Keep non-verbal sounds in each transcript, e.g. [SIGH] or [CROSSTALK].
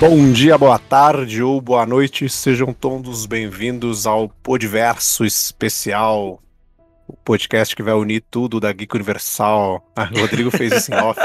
Bom dia, boa tarde ou boa noite, sejam todos bem-vindos ao Podverso Especial, o podcast que vai unir tudo da Geek Universal. Ah, o Rodrigo fez isso em [LAUGHS] off.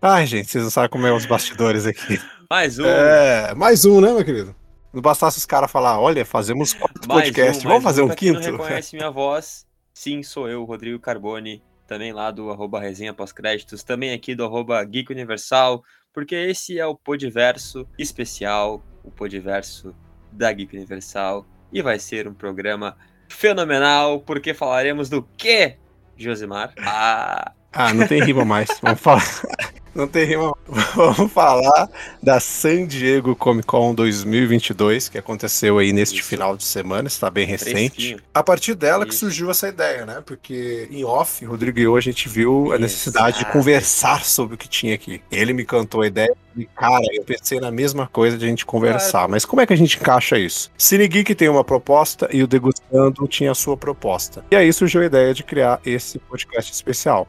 Ai, gente, vocês não sabem como é os bastidores aqui. Mais um. É, mais um, né, meu querido? Não bastasse os caras falar, olha, fazemos quatro podcasts, um, vamos fazer um, um quinto? Quem não reconhece minha voz, sim, sou eu, Rodrigo Carboni, também lá do arroba resenha pós-créditos, também aqui do arroba Geek Universal, porque esse é o Podiverso especial, o Podiverso da Geek Universal, e vai ser um programa fenomenal, porque falaremos do quê, Josimar? Ah, ah não tem rima mais, vamos falar... [LAUGHS] Não tem rima. [LAUGHS] Vamos falar da San Diego Comic Con 2022, que aconteceu aí neste Isso. final de semana, está bem recente. Fresquinho. A partir dela Isso. que surgiu essa ideia, né? Porque em off, Rodrigo e eu, a gente viu a necessidade Exato. de conversar sobre o que tinha aqui. Ele me cantou a ideia e, cara, eu pensei na mesma coisa de a gente conversar. Claro. Mas como é que a gente encaixa isso? Cine Geek tem uma proposta e o Degustando tinha a sua proposta. E aí surgiu a ideia de criar esse podcast especial.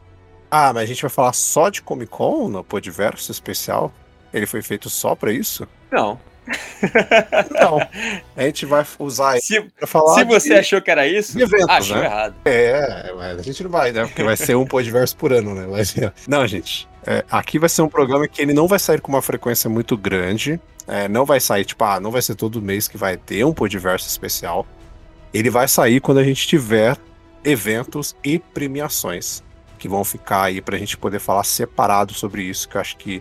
Ah, mas a gente vai falar só de Comic Con no Podverso especial? Ele foi feito só para isso? Não. Não. A gente vai usar se, pra falar. Se você de, achou que era isso, eventos, achou né? errado. É, mas a gente não vai, né? Porque vai ser um Podverso por ano, né? Vai ser... Não, gente. É, aqui vai ser um programa que ele não vai sair com uma frequência muito grande. É, não vai sair, tipo, ah, não vai ser todo mês que vai ter um Podverso especial. Ele vai sair quando a gente tiver eventos e premiações que vão ficar aí para a gente poder falar separado sobre isso, que eu acho que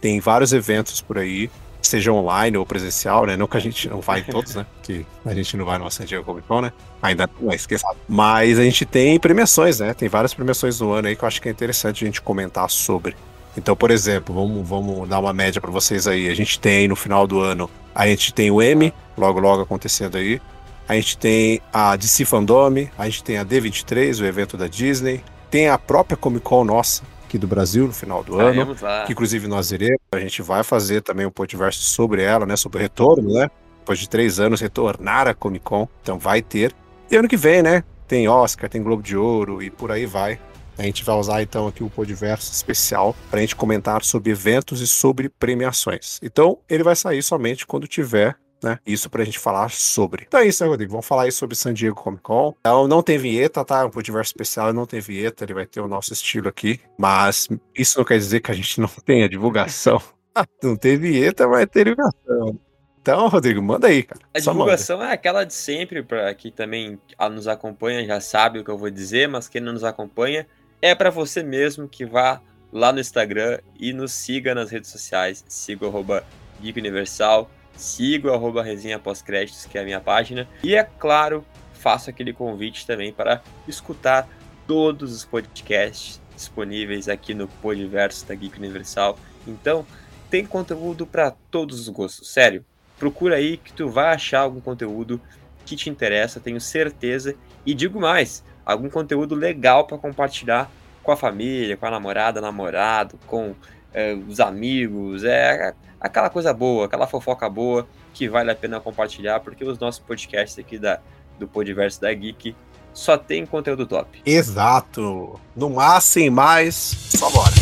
tem vários eventos por aí, seja online ou presencial, né? Não que a gente não vai em todos, né? Que a gente não vai no San Diego Comic Con, né? Ainda não é esquecido. Mas a gente tem premiações, né? Tem várias premiações no ano aí que eu acho que é interessante a gente comentar sobre. Então, por exemplo, vamos, vamos dar uma média para vocês aí. A gente tem no final do ano, a gente tem o M, logo logo acontecendo aí. A gente tem a DC Fandome, a gente tem a D23, o evento da Disney, tem a própria Comic Con nossa, aqui do Brasil, no final do ano. Que inclusive nós iremos. A gente vai fazer também um podcast sobre ela, né? Sobre o retorno, né? Depois de três anos, retornar a Comic Con. Então vai ter. E ano que vem, né? Tem Oscar, tem Globo de Ouro e por aí vai. A gente vai usar então aqui o Podiverso especial para a gente comentar sobre eventos e sobre premiações. Então ele vai sair somente quando tiver né? Isso pra gente falar sobre. Então é isso, né, Rodrigo? Vamos falar aí sobre San Diego Comic Con. Então não tem vinheta, tá? Um diverso especial não tem vinheta, ele vai ter o nosso estilo aqui. Mas isso não quer dizer que a gente não [LAUGHS] tenha divulgação. [LAUGHS] não tem vinheta, mas tem divulgação. Então, Rodrigo, manda aí, cara. A Só divulgação manda. é aquela de sempre, para quem também nos acompanha já sabe o que eu vou dizer, mas quem não nos acompanha é para você mesmo que vá lá no Instagram e nos siga nas redes sociais. Siga o arroba Geek Universal, siga o resenha pós-créditos, que é a minha página. E é claro, faço aquele convite também para escutar todos os podcasts disponíveis aqui no Podiverso da Geek Universal. Então, tem conteúdo para todos os gostos, sério. Procura aí que tu vai achar algum conteúdo que te interessa, tenho certeza. E digo mais, algum conteúdo legal para compartilhar com a família, com a namorada, namorado, com é, os amigos, é aquela coisa boa, aquela fofoca boa que vale a pena compartilhar, porque os nossos podcasts aqui da, do Podiverso da Geek só tem conteúdo top. Exato. No há sem mais, só bora.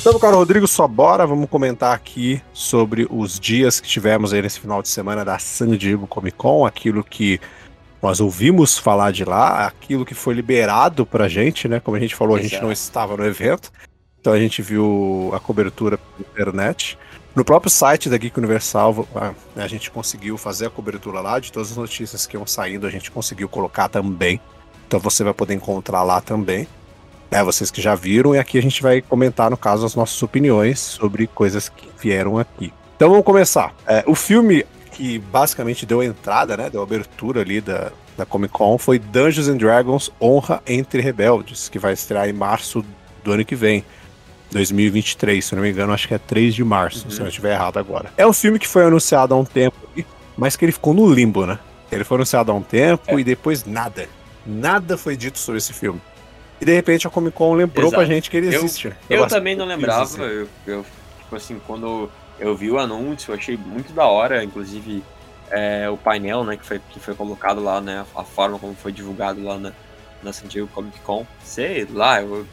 Então, cara Rodrigo, só bora, vamos comentar aqui sobre os dias que tivemos aí nesse final de semana da San Diego Comic Con, aquilo que nós ouvimos falar de lá, aquilo que foi liberado pra gente, né? Como a gente falou, a gente não estava no evento. Então a gente viu a cobertura pela internet. No próprio site da Geek Universal, a gente conseguiu fazer a cobertura lá de todas as notícias que iam saindo, a gente conseguiu colocar também. Então você vai poder encontrar lá também. É, vocês que já viram, e aqui a gente vai comentar, no caso, as nossas opiniões sobre coisas que vieram aqui. Então vamos começar. É, o filme que basicamente deu a entrada, né, deu a abertura ali da, da Comic Con foi Dungeons and Dragons Honra entre Rebeldes, que vai estrear em março do ano que vem. 2023, se não me engano, acho que é 3 de março, uhum. se eu não estiver errado agora. É um filme que foi anunciado há um tempo, mas que ele ficou no limbo, né? Ele foi anunciado há um tempo é. e depois nada. Nada foi dito sobre esse filme. E de repente a Comic Con lembrou Exato. pra gente que ele existe. Eu, eu também não lembrava. Eu, eu, tipo assim, quando eu vi o anúncio, achei muito da hora, inclusive é, o painel, né, que foi, que foi colocado lá, né, a forma como foi divulgado lá na, na San Diego Comic Con. Sei lá, eu,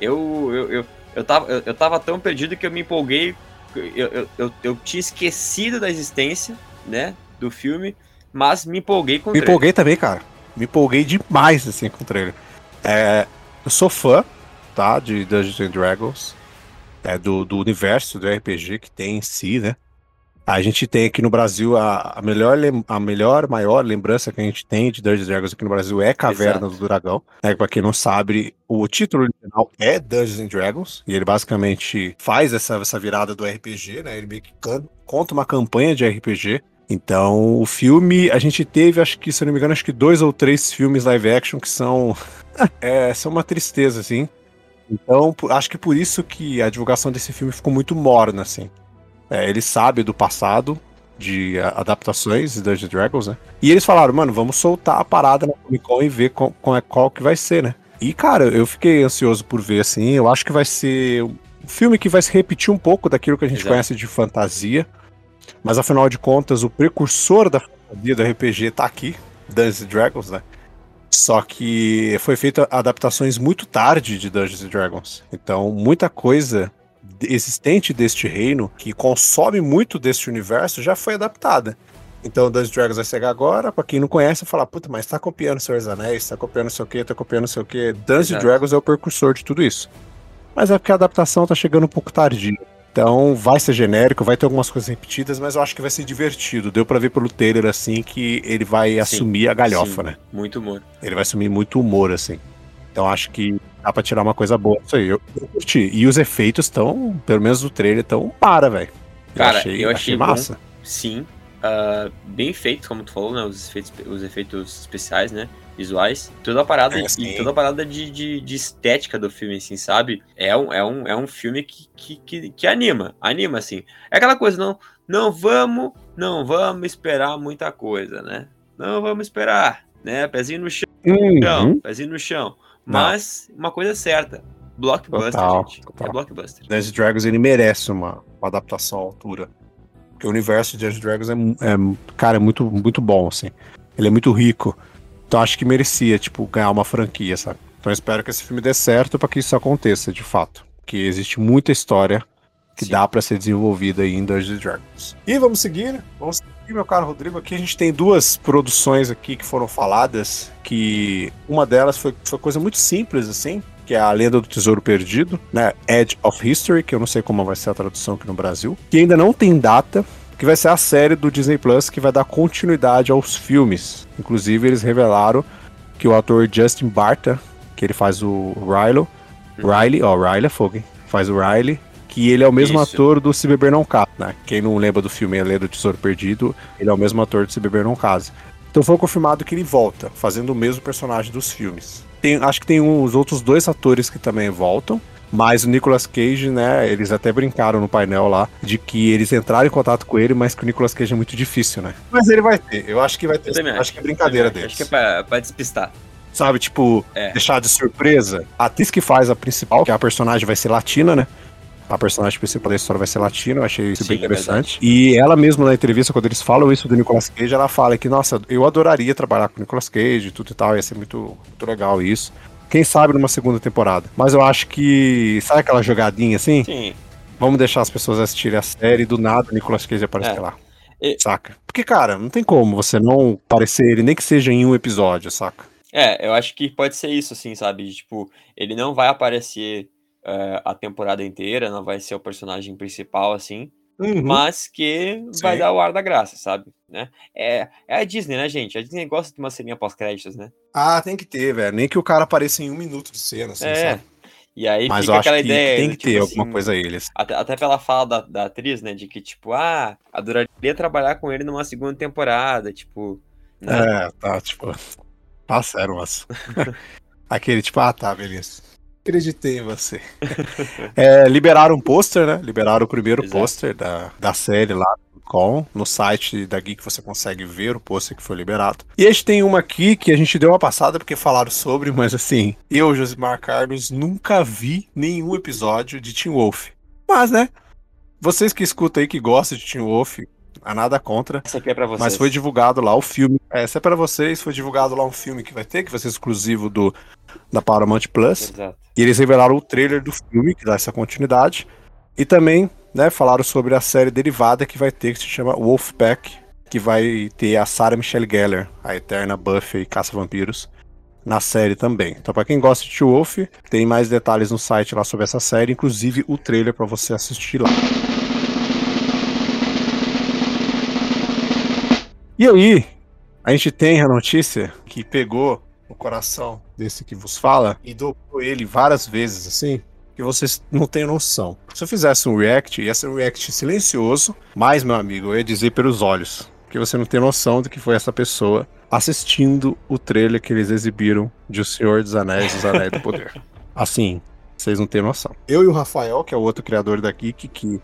eu, eu, eu, eu, tava, eu, eu tava tão perdido que eu me empolguei. Eu, eu, eu, eu tinha esquecido da existência, né, do filme, mas me empolguei com o Me trailer. empolguei também, cara. Me empolguei demais, assim, com o trailer. É, eu sou fã, tá, de Dungeons and Dragons, é, do, do universo do RPG que tem em si, né? A gente tem aqui no Brasil a, a melhor, a melhor, maior lembrança que a gente tem de Dungeons Dragons aqui no Brasil é Caverna Exato. do Dragão. Né? Pra quem não sabe, o título original é Dungeons and Dragons, e ele basicamente faz essa, essa virada do RPG, né? Ele meio que conta uma campanha de RPG. Então, o filme, a gente teve, acho que, se eu não me engano, acho que dois ou três filmes live action que são. [LAUGHS] é, são uma tristeza, assim. Então, acho que por isso que a divulgação desse filme ficou muito morna, assim. É, ele sabe do passado de a- adaptações de Dungeons Dragons, né? E eles falaram, mano, vamos soltar a parada na Comic Con e ver qual, qual, é, qual que vai ser, né? E, cara, eu fiquei ansioso por ver, assim. Eu acho que vai ser um filme que vai se repetir um pouco daquilo que a gente Exato. conhece de fantasia. Mas, afinal de contas, o precursor da fantasia do RPG tá aqui, Dungeons Dragons, né? Só que foi feita adaptações muito tarde de Dungeons and Dragons. Então, muita coisa existente deste reino, que consome muito deste universo, já foi adaptada. Então, Dungeons Dragons vai chegar agora, pra quem não conhece, falar, puta, mas tá copiando Senhor dos Anéis, tá copiando não sei o que, tá copiando não sei o que. Dungeons. Dragons é o precursor de tudo isso. Mas é porque a adaptação tá chegando um pouco tardia. Então, vai ser genérico, vai ter algumas coisas repetidas, mas eu acho que vai ser divertido. Deu pra ver pelo trailer, assim, que ele vai assumir a galhofa, Sim, né? Muito humor. Ele vai assumir muito humor, assim. Então acho que dá pra tirar uma coisa boa disso aí. Eu, eu curti. E os efeitos estão, pelo menos no trailer, estão para, velho. Cara, eu achei bom. massa. Sim. ah, bem feitos, como tu falou, né? Os efeitos, os efeitos especiais, né? Visuais. Toda a parada, É, e sim. toda a parada de, de, de estética do filme, assim, sabe? É um, é um, é um filme que, que, que, que anima. Anima, assim. É aquela coisa, não, não vamos, não vamos esperar muita coisa, né? Não vamos esperar, né? Pezinho no chão, Uhum. pezinho no chão. Mas, uma coisa é certa. Blockbuster, Total, gente. total. É blockbuster. Dungeons and Dragons ele merece uma, uma adaptação à altura. Porque o universo de Dungeons and Dragons é, é, cara, é muito, muito bom, assim. Ele é muito rico. Então acho que merecia, tipo, ganhar uma franquia, sabe? Então espero que esse filme dê certo pra que isso aconteça, de fato. Que existe muita história que Sim. dá pra ser desenvolvida aí em Dungeons Dragons. E vamos seguir, né? Vamos seguir, meu caro Rodrigo. Aqui a gente tem duas produções aqui que foram faladas, que uma delas foi, foi coisa muito simples, assim, que é a Lenda do Tesouro Perdido, né? Edge of History, que eu não sei como vai ser a tradução aqui no Brasil, que ainda não tem data, que vai ser a série do Disney Plus que vai dar continuidade aos filmes. Inclusive, eles revelaram que o ator Justin Barta, que ele faz o Rilo, Riley, ó, Riley é fogo, hein? Faz o Riley, que ele é o mesmo Isso. ator do Se Beber Não Casa, né? Quem não lembra do filme A Lenda do Tesouro Perdido, ele é o mesmo ator do Se Beber Não Casa. Então foi confirmado que ele volta, fazendo o mesmo personagem dos filmes. Tem- acho que tem uns outros dois atores que também voltam, mas o Nicolas Cage, né, eles até brincaram no painel lá de que eles entraram em contato com ele, mas que o Nicolas Cage é muito difícil, né? Mas ele vai ter, eu acho que vai ter. Eu também Acho que é brincadeira Também deles. Acho que é pra, pra despistar. Sabe, tipo, É. deixar de surpresa. A atriz que faz a principal, que é a personagem vai ser latina, né? A personagem principal da história vai ser latina, eu achei isso Sim, bem é interessante. e ela mesma na entrevista, quando eles falam isso do Nicolas Cage, ela fala que, nossa, eu adoraria trabalhar com o Nicolas Cage e tudo e tal, ia ser muito, muito legal isso. Quem sabe numa segunda temporada. Mas eu acho que. Sabe aquela jogadinha assim? Sim. Vamos deixar as pessoas assistirem a série e do nada o Nicolas Cage aparece É. lá. E- Saca? Porque, cara, não tem como você não parecer ele, nem que seja em um episódio, saca? É, eu acho que pode ser isso, assim, sabe? Tipo, ele não vai aparecer é, a temporada inteira, não vai ser o personagem principal, assim, mas que vai Sim. dar o ar da graça, sabe? Né? É, é a Disney, né, gente? A Disney gosta de uma ceninha pós-créditos, né? Ah, tem que ter, velho. Nem que o cara apareça em um minuto de cena, assim, é. sabe? E aí Mas fica aquela que ideia. tem que ter tipo alguma assim, coisa a eles. Até, até pela fala da, da atriz, né? De que, tipo, ah, adoraria trabalhar com ele numa segunda temporada, tipo. Né? É, tá, tipo. Sério, mas. [LAUGHS] Aquele, tipo, ah, tá, beleza. Acreditei em você. [LAUGHS] É, liberaram o pôster, né? Liberaram o primeiro pôster da, da série lá no site da Geek você consegue ver o pôster que foi liberado. E a gente tem uma aqui que a gente deu uma passada porque falaram sobre, mas assim, eu, Josimar Carlos, nunca vi nenhum episódio de Teen Wolf. Mas, né? Vocês que escutam aí que gostam de Teen Wolf, há nada contra. Essa aqui é pra vocês. Mas foi divulgado lá o filme. Essa é para vocês, foi divulgado lá um filme que vai ter, que vai ser exclusivo do da Paramount Plus. Exato. E eles revelaram o trailer do filme, que dá essa continuidade. E também, né, falaram sobre a série derivada que vai ter, que se chama Wolfpack, que vai ter a Sarah Michelle Gellar, a eterna Buffy caça-vampiros, na série também. Então, para quem gosta de Wolf, tem mais detalhes no site lá sobre essa série, inclusive o trailer para você assistir lá. E aí, a gente tem a notícia que pegou o coração desse que vos fala e dobrou ele várias vezes, assim, que vocês não têm noção. Se eu fizesse um react, ia ser um react silencioso, mas, meu amigo, eu ia dizer pelos olhos, que você não tem noção do que foi essa pessoa assistindo o trailer que eles exibiram de O Senhor dos Anéis e os Anéis do Poder. [LAUGHS] Assim, vocês não têm noção. Eu e o Rafael, que é o outro criador da Geek, que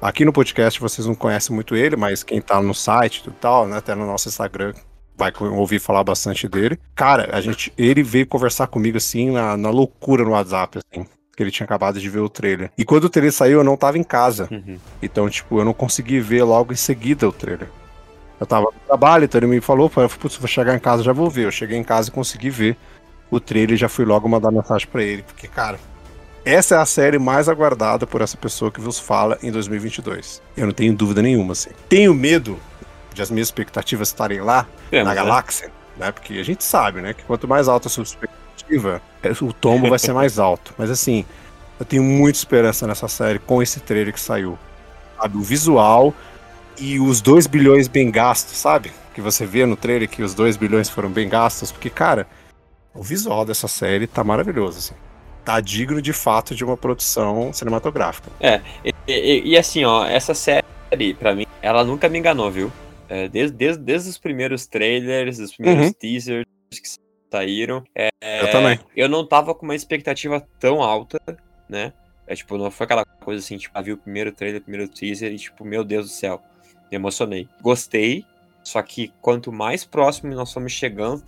aqui no podcast vocês não conhecem muito ele, mas quem tá no site e tal, né, até no nosso Instagram, vai ouvir falar bastante dele. Cara, a gente, ele veio conversar comigo assim na, na loucura no WhatsApp, assim. Que ele tinha acabado de ver o trailer. E quando o trailer saiu, eu não tava em casa. Uhum. Então, tipo, eu não consegui ver logo em seguida o trailer. Eu tava no trabalho, então ele me falou, falei, putz, vou chegar em casa, já vou ver. Eu cheguei em casa e consegui ver o trailer e já fui logo mandar mensagem para ele. Porque, cara, essa é a série mais aguardada por essa pessoa que vos fala em 2022. Eu não tenho dúvida nenhuma, assim. Tenho medo de as minhas expectativas estarem lá, Temos, na né? galáxia, né? Porque a gente sabe, né? Que quanto mais alta a sua expectativa, é, o tombo vai ser mais alto. Mas assim, eu tenho muita esperança nessa série com esse trailer que saiu. Sabe? O visual e os 2 bilhões bem gastos, sabe? Que você vê no trailer que os 2 bilhões foram bem gastos, porque, cara, o visual dessa série tá maravilhoso, assim. Tá digno de fato de uma produção cinematográfica. E, e- e assim, ó, essa série, pra mim, ela nunca me enganou, viu? É, desde, desde, desde os primeiros trailers, os primeiros Uhum. teasers que saíram. é, Eu também. Eu não tava com uma expectativa tão alta, né? É tipo, não foi aquela coisa assim, tipo, ah, vi o primeiro trailer, o primeiro teaser e tipo, meu Deus do céu, me emocionei. Gostei, só que quanto mais próximo nós fomos chegando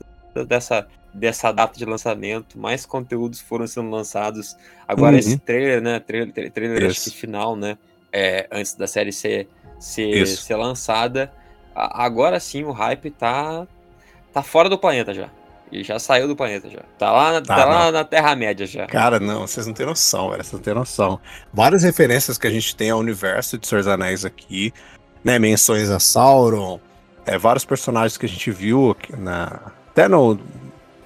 dessa, dessa data de lançamento, mais conteúdos foram sendo lançados. Agora Uhum. esse trailer, né? Trailer, tra- trailer acho que final, né? É, antes da série ser, ser, Isso. ser lançada. Agora sim o hype tá, tá fora do planeta já. E já saiu do planeta já. Tá lá, na- Tá, tá lá na Terra-média já. Cara, não, vocês não têm noção, velho. Vocês não têm noção. Várias referências que a gente tem ao universo de Senhor dos Anéis aqui, né? Menções a Sauron, é, vários personagens que a gente viu aqui na. Até no,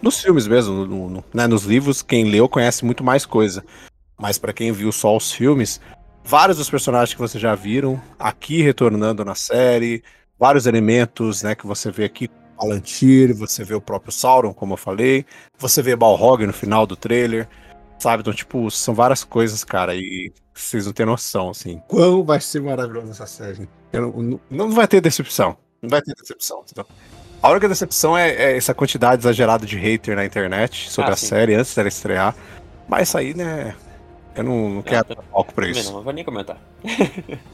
nos filmes mesmo, no- no- né, nos livros, quem leu conhece muito mais coisa. Mas pra quem viu só os filmes, vários dos personagens que vocês já viram aqui retornando na série, vários elementos, né, que você vê aqui. Palantir, você vê o próprio Sauron, como eu falei, você vê Balrog no final do trailer, sabe? Então, tipo, são várias coisas, cara, e vocês não têm noção, assim. Quão vai ser maravilhoso essa série. Eu não, não, vai ter decepção. Não vai ter decepção. A única decepção é, é essa quantidade exagerada de hater na internet sobre Ah, a sim. série antes dela estrear. Mas isso aí, né? Eu não, não quero dar palco pra Também isso. Não, não vou nem comentar.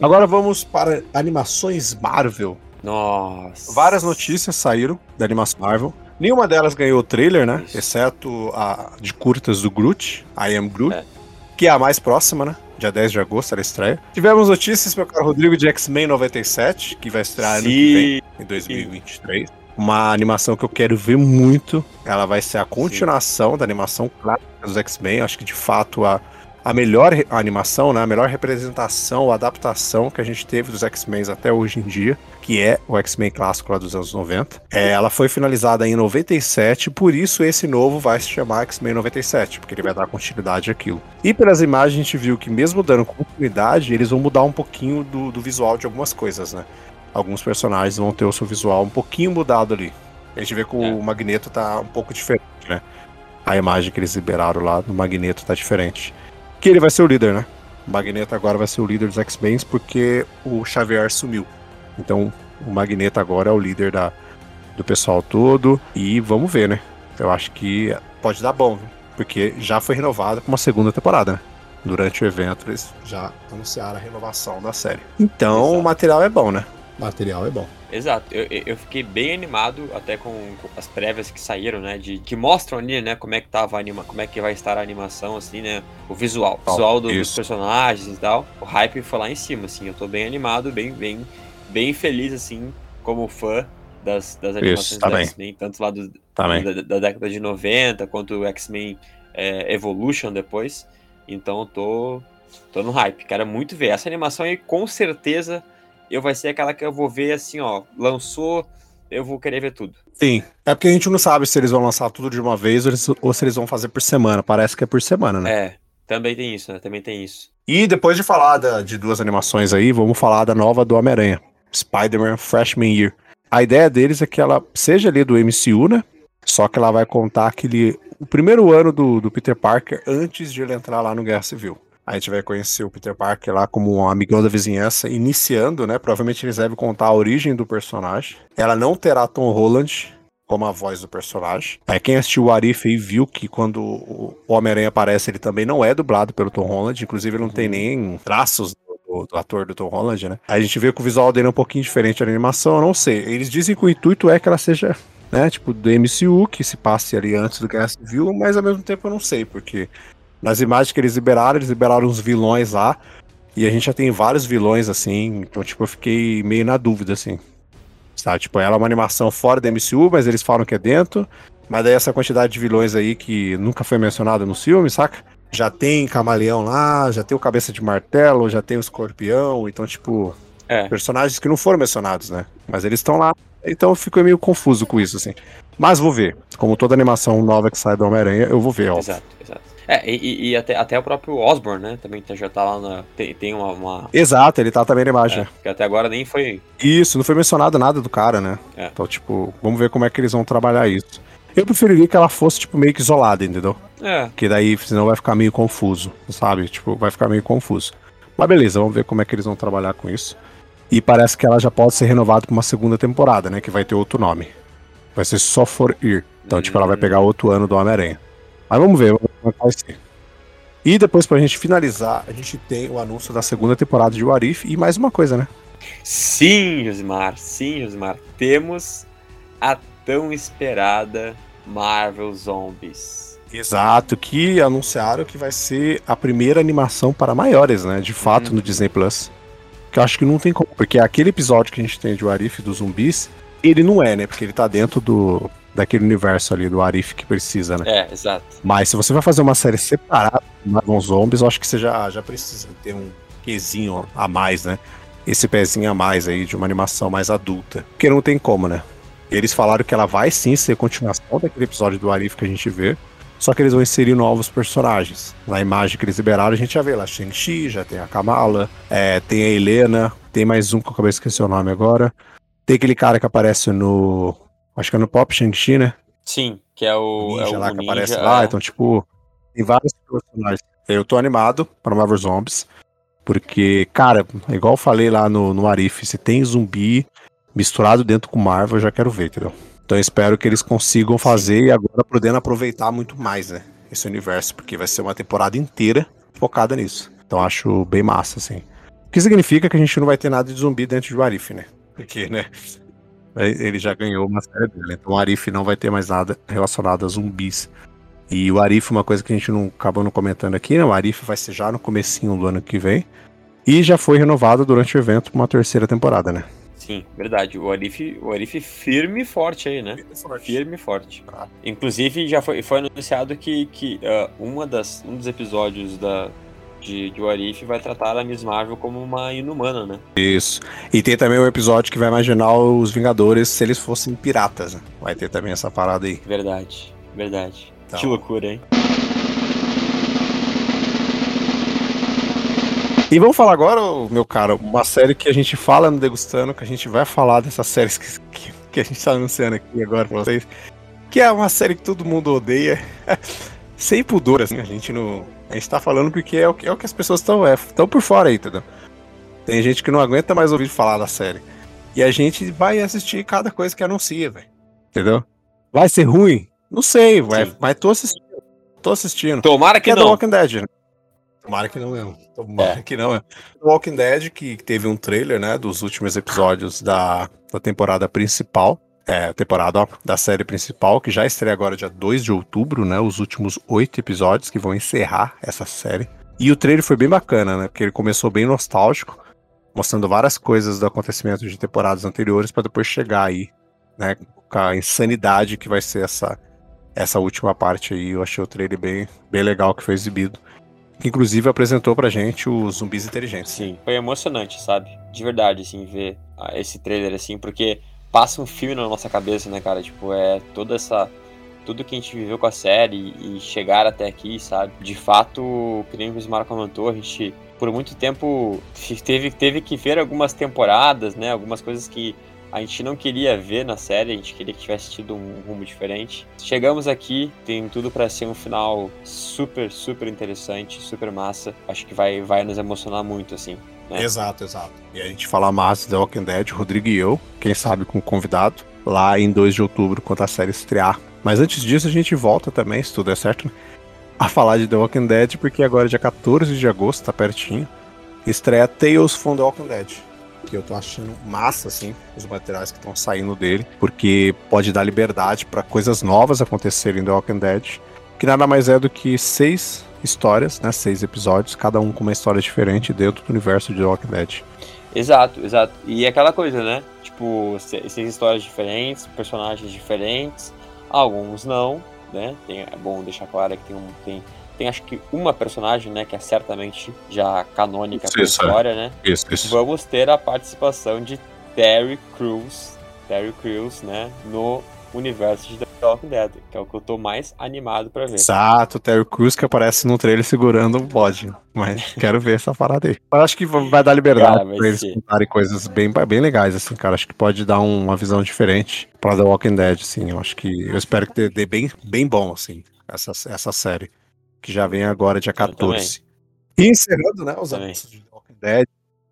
Agora vamos para animações Marvel. Nossa. Várias notícias saíram da animação Marvel. Nenhuma delas ganhou o trailer, né? Isso. Exceto a de curtas do Groot, I Am Groot, É. que é a mais próxima, né? Dia 10 de agosto, ela estreia. Tivemos notícias, meu caro Rodrigo, de X-Men 97, que vai estrear ano que vem, Sim. em 2023. Uma animação que eu quero ver muito. Ela vai ser a continuação da animação clássica dos X-Men. Acho que de fato a, a melhor animação, né? A melhor representação, adaptação que a gente teve dos X-Men até hoje em dia, que é o X-Men clássico lá dos anos 90. É, ela foi finalizada em 97, por isso esse novo vai se chamar X-Men 97, porque ele vai dar continuidade àquilo. E pelas imagens a gente viu que mesmo dando continuidade, eles vão mudar um pouquinho do, do visual de algumas coisas, né? Alguns personagens vão ter o seu visual um pouquinho mudado ali. A gente vê que É. o Magneto tá um pouco diferente, né? A imagem que eles liberaram lá do Magneto tá diferente. Que ele vai ser o líder, né? O Magneto agora vai ser o líder dos X-Men porque o Xavier sumiu. Então, o Magneto agora é o líder da, do pessoal todo. E vamos ver, né? Eu acho que pode dar bom, viu? porque já foi renovada com uma segunda temporada, né? Durante o evento, eles já anunciaram a renovação da série. Então, Exato. o material é bom, né? O material é bom. Exato, eu, eu fiquei bem animado até com, com as prévias que saíram, né? De, que mostram ali, né, como é que tava a anima, como é que vai estar a animação, assim, né? O visual. O visual do- dos personagens e tal. O hype foi lá em cima, assim. Eu tô bem animado, bem, bem, bem feliz, assim, como fã das, das animações tá do bem. X-Men, tanto lá do, Também. da, da década de 90, quanto o X-Men é, Evolution depois. Então eu tô, tô no hype. Quero muito ver. Essa animação aí, com certeza, eu vai ser aquela que eu vou ver assim, ó. Lançou, eu vou querer ver tudo. Sim. É porque a gente não sabe se eles vão lançar tudo de uma vez ou, eles- ou se eles vão fazer por semana. Parece que é por semana, né? É, também tem isso, né? Também tem isso. E depois de falar da- de duas animações aí, vamos falar da nova do Homem-Aranha, Spider-Man Freshman Year. A ideia deles é que ela seja ali do MCU, né? Só que ela vai contar aquele o primeiro ano do, do Peter Parker antes de ele entrar lá no Guerra Civil. A gente vai conhecer o Peter Parker lá como um amigão da vizinhança, iniciando, né? Provavelmente eles devem contar a origem do personagem. Ela não terá Tom Holland como a voz do personagem. Aí quem assistiu o Arif aí viu que quando o Homem-Aranha aparece, ele também não é dublado pelo Tom Holland. Inclusive, ele não tem nem traços do, do ator do Tom Holland, né? A gente vê que o visual dele é um pouquinho diferente da animação, eu não sei. Eles dizem que o intuito é que ela seja, né, tipo, do MCU, que se passe ali antes do Guerra Civil, mas ao mesmo tempo eu não sei, porque nas imagens que eles liberaram, eles liberaram uns vilões lá, e a gente já tem vários vilões, assim, então, tipo, eu fiquei meio na dúvida, assim. Sabe, tipo, ela é uma animação fora da MCU, mas eles falam que é dentro, mas daí essa quantidade de vilões aí que nunca foi mencionada no filme, saca? Já tem camaleão lá, já tem o cabeça de martelo, já tem o escorpião, então, tipo, É. personagens que não foram mencionados, né? Mas eles estão lá, então eu fico meio confuso com isso, assim. Mas vou ver. Como toda animação nova que sai do Homem-Aranha, eu vou ver, ó. Exato, exato. É, e, e- até, até o próprio Osborn, né? Também tá- já tá lá na. Tem, tem uma. uma- Exato, ele tá também na imagem. é, que até agora nem foi. Isso, não foi mencionado nada do cara, né? É. Então, tipo, vamos ver como é que eles vão trabalhar isso. Eu preferiria que ela fosse, tipo, meio que isolada, entendeu? É, Porque daí, senão vai ficar meio confuso, sabe? Tipo, vai ficar meio confuso. Mas beleza, vamos ver como é que eles vão trabalhar com isso. E parece que ela já pode ser renovada pra uma segunda temporada, né? Que vai ter outro nome. Vai ser só For Ir. Então, tipo, ela vai pegar outro ano do Homem-Aranha. Mas vamos ver, vamos ver como é que vai ser. E depois, pra gente finalizar, a gente tem o anúncio da segunda temporada de Warif e mais uma coisa, né? Sim, Josimar, sim, Josimar. Temos a tão esperada Marvel Zombies. Exato, que anunciaram que vai ser a primeira animação para maiores, né? De fato, Uhum. no Disney Plus. Que eu acho que não tem como. Porque aquele episódio que a gente tem de Warif dos zumbis, ele não é, né? Porque ele tá dentro do daquele universo ali do Arif que precisa, né? É, exato. Mas se você vai fazer uma série separada de Marvel Zombies, eu acho que você já, já precisa ter um quezinho a mais, né? Esse pezinho a mais aí de uma animação mais adulta. Porque não tem como, né? Eles falaram que ela vai sim ser continuação daquele episódio do Arif que a gente vê. Só que eles vão inserir novos personagens. Na imagem que eles liberaram, a gente já vê lá Shang-Chi, já tem a Kamala, é, tem a Helena, tem mais um que eu acabei de esquecer o nome agora. Tem aquele cara que aparece no. Acho que é no Pop Shang-Chi, né? Sim, que é o. o é ninja o lá que ninja, aparece é. lá, então, tipo, tem vários personagens. Eu tô animado para Marvel Zombies, porque, cara, igual eu falei lá no, no Arif, se tem zumbi misturado dentro com Marvel, eu já quero ver, entendeu? Então espero que eles consigam fazer e agora podendo aproveitar muito mais, né? Esse universo, porque vai ser uma temporada inteira focada nisso. Então acho bem massa, assim. O que significa que a gente não vai ter nada de zumbi dentro do Arif, né? Porque, né? Ele já ganhou uma série dele, então o Arif não vai ter mais nada relacionado a zumbis. E o Arif, uma coisa que a gente não acabou não comentando aqui, né? O Arif vai ser já no comecinho do ano que vem. E já foi renovado durante o evento pra uma terceira temporada, né? Sim, verdade. O Arif, o Arif firme e forte aí, né? Firme e forte. Ah. Inclusive, já foi, foi anunciado que, que ah, uma das, um dos episódios da, de, de Arif vai tratar a Miss Marvel como uma inumana, né? Isso. E tem também um episódio que vai imaginar os Vingadores se eles fossem piratas, né? Vai ter também essa parada aí. Verdade, verdade. Então. Que loucura, hein? E vamos falar agora, meu cara, uma série que a gente fala no Degustando, que a gente vai falar dessas séries que, que, que a gente tá anunciando aqui agora pra vocês. Que é uma série que todo mundo odeia. [LAUGHS] Sem pudor, assim, a gente não. A gente tá falando porque é o que, é o que as pessoas estão é, tão por fora aí, entendeu? Tem gente que não aguenta mais ouvir falar da série. E a gente vai assistir cada coisa que anuncia, velho. Entendeu? Vai ser ruim? Não sei, Sim. mas tô assistindo. Tô assistindo. Tomara que Que é The não. Walking Dead, né? Tomara que não mesmo. Tomara É. que não é. The Walking Dead, que teve um trailer, né, dos últimos episódios da, da temporada principal. É, temporada ó, da série principal, que já estreia agora dia 2 de outubro, né? Os últimos oito episódios que vão encerrar essa série. E o trailer foi bem bacana, né? Porque ele começou bem nostálgico. mostrando várias coisas do acontecimento de temporadas anteriores para depois chegar aí, né, com a insanidade que vai ser essa essa última parte aí. Eu achei o trailer bem, bem legal que foi exibido. Que inclusive apresentou pra gente os zumbis inteligentes. Sim, foi emocionante, sabe? De verdade, assim, ver ah, esse trailer, assim, porque passa um filme na nossa cabeça, né, cara? Tipo, é toda essa. Tudo que a gente viveu com a série e chegar até aqui, sabe? De fato, que nem o Bismarck comentou, a gente, por muito tempo, teve, teve que ver algumas temporadas, né? Algumas coisas que a gente não queria ver na série, a gente queria que tivesse tido um rumo diferente. Chegamos aqui, tem tudo para ser um final super, super interessante, super massa. Acho que vai, vai nos emocionar muito, assim. Né? Exato, exato. E a gente fala mais The Walking Dead, Rodrigo e eu, quem sabe com o convidado, lá em 2 de outubro, quando a série estrear. Mas antes disso, a gente volta também, se tudo é certo, né? a falar de The Walking Dead, porque agora, dia 14 de agosto, tá pertinho, estreia Tales from The Walking Dead. Que eu tô achando massa, assim, os materiais que estão saindo dele, porque pode dar liberdade para coisas novas acontecerem em The Walking Dead, que nada mais é do que seis histórias, né? Seis episódios, cada um com uma história diferente dentro do universo de The Walking Dead. Exato, exato. E é aquela coisa, né? Tipo, seis histórias diferentes, personagens diferentes, alguns não, né? Tem, é bom deixar claro que tem, um, tem, tem acho que uma personagem, né, que é certamente já canônica para a história, é. né? Isso, isso. Vamos ter a participação de Terry Crews, Terry Crews, né, no universo de The Walking Dead, que é o que eu tô mais animado para ver. Exato, Terry Crews que aparece no trailer segurando um bode, mas quero ver essa parada aí. Eu acho que vai dar liberdade cara, pra eles contarem coisas bem, bem legais, assim, cara, acho que pode dar uma visão diferente pra The Walking Dead, assim, eu acho que, eu espero que dê bem, bem bom, assim, essa, essa série, que já vem agora dia 14. E encerrando, né, os anúncios de Walking Dead,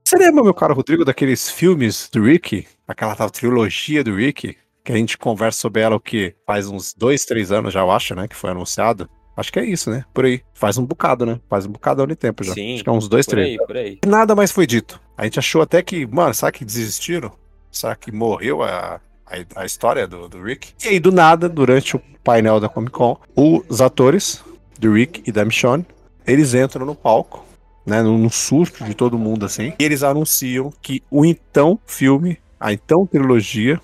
você lembra, meu caro Rodrigo, daqueles filmes do Rick? Aquela tal trilogia do Rick? que a gente conversa sobre ela o que faz uns dois, três anos já, eu acho, né? Que foi anunciado. Acho que é isso, né? Por aí. Faz um bocado, né? Faz um bocado de tempo já. Sim, Acho que é uns dois, por três. Aí, por aí. E nada mais foi dito. A gente achou até que, mano, será que desistiram? Será que morreu a, a, a história do, do Rick? E aí, do nada, durante o painel da Comic Con, os atores do Rick e da Michonne, eles entram no palco, né? No, no susto de todo mundo, assim. E eles anunciam que o então filme, a então trilogia,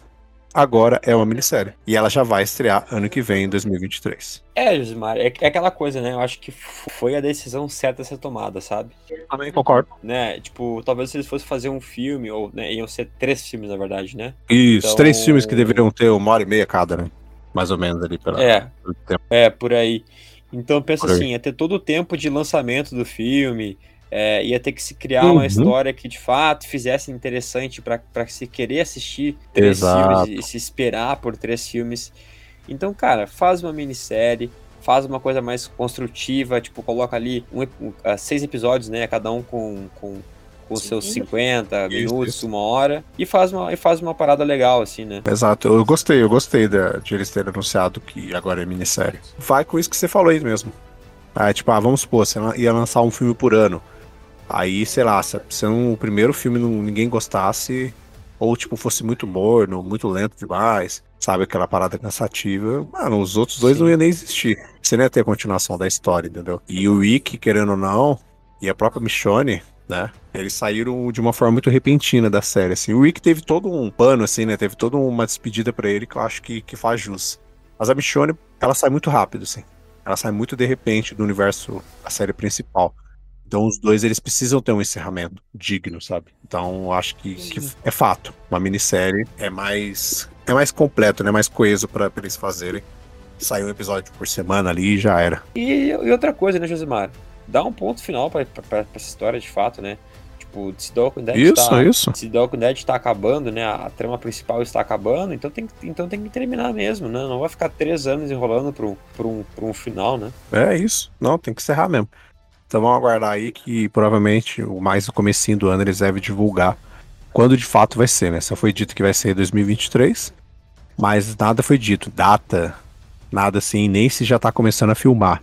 agora é uma minissérie. E ela já vai estrear ano que vem, em 2023. É, Josimar, é, é aquela coisa, né? Eu acho que foi a decisão certa a ser tomada, sabe? Também concordo. Né? Tipo, talvez se eles fossem fazer um filme, ou né, iam ser três filmes, na verdade, né? Isso, então... três filmes que deveriam ter uma hora e meia cada, né? Mais ou menos ali pela. É, é por aí. Então pensa assim, ia ter todo o tempo de lançamento do filme, é, ia ter que se criar uhum. uma história que de fato fizesse interessante para se querer assistir três Exato. filmes e se esperar por três filmes. Então, cara, faz uma minissérie, faz uma coisa mais construtiva, tipo, coloca ali um, um, uh, seis episódios, né? Cada um com, com, com seus 50 isso, minutos, isso. uma hora, e faz, uma, e faz uma parada legal, assim, né? Exato, eu gostei, eu gostei de, de eles terem anunciado que agora é minissérie. Vai com isso que você falou aí mesmo. Ah, tipo, ah, vamos supor, você ia lançar um filme por ano. Aí, sei lá, se, se o primeiro filme não, ninguém gostasse, ou tipo, fosse muito morno, muito lento demais, sabe, aquela parada cansativa, mano, os outros dois Sim. não iam nem existir. Você não ia ter a continuação da história, entendeu? E o Rick, querendo ou não, e a própria Michonne, né? Eles saíram de uma forma muito repentina da série, assim. O Rick teve todo um pano, assim, né? Teve toda uma despedida para ele que eu acho que, que faz jus. Mas a Michonne, ela sai muito rápido, assim. Ela sai muito de repente do universo da série principal. Então os dois eles precisam ter um encerramento digno, sabe? Então acho que, que é fato. Uma minissérie é mais é mais completo, né? Mais coeso para eles fazerem. Sair um episódio por semana ali e já era. E, e outra coisa, né, Josimar? Dá um ponto final para essa história de fato, né? Tipo, se The Walking Dead isso, tá, isso. Se The Walking Dead tá acabando, né? A trama principal está acabando, então tem, então tem que terminar mesmo, né? Não vai ficar três anos enrolando para um, um, um final, né? É isso. Não, tem que encerrar mesmo. Então vamos aguardar aí que provavelmente o mais no comecinho do ano eles devem divulgar quando de fato vai ser, né? Só foi dito que vai ser 2023, mas nada foi dito, data, nada assim, nem se já tá começando a filmar.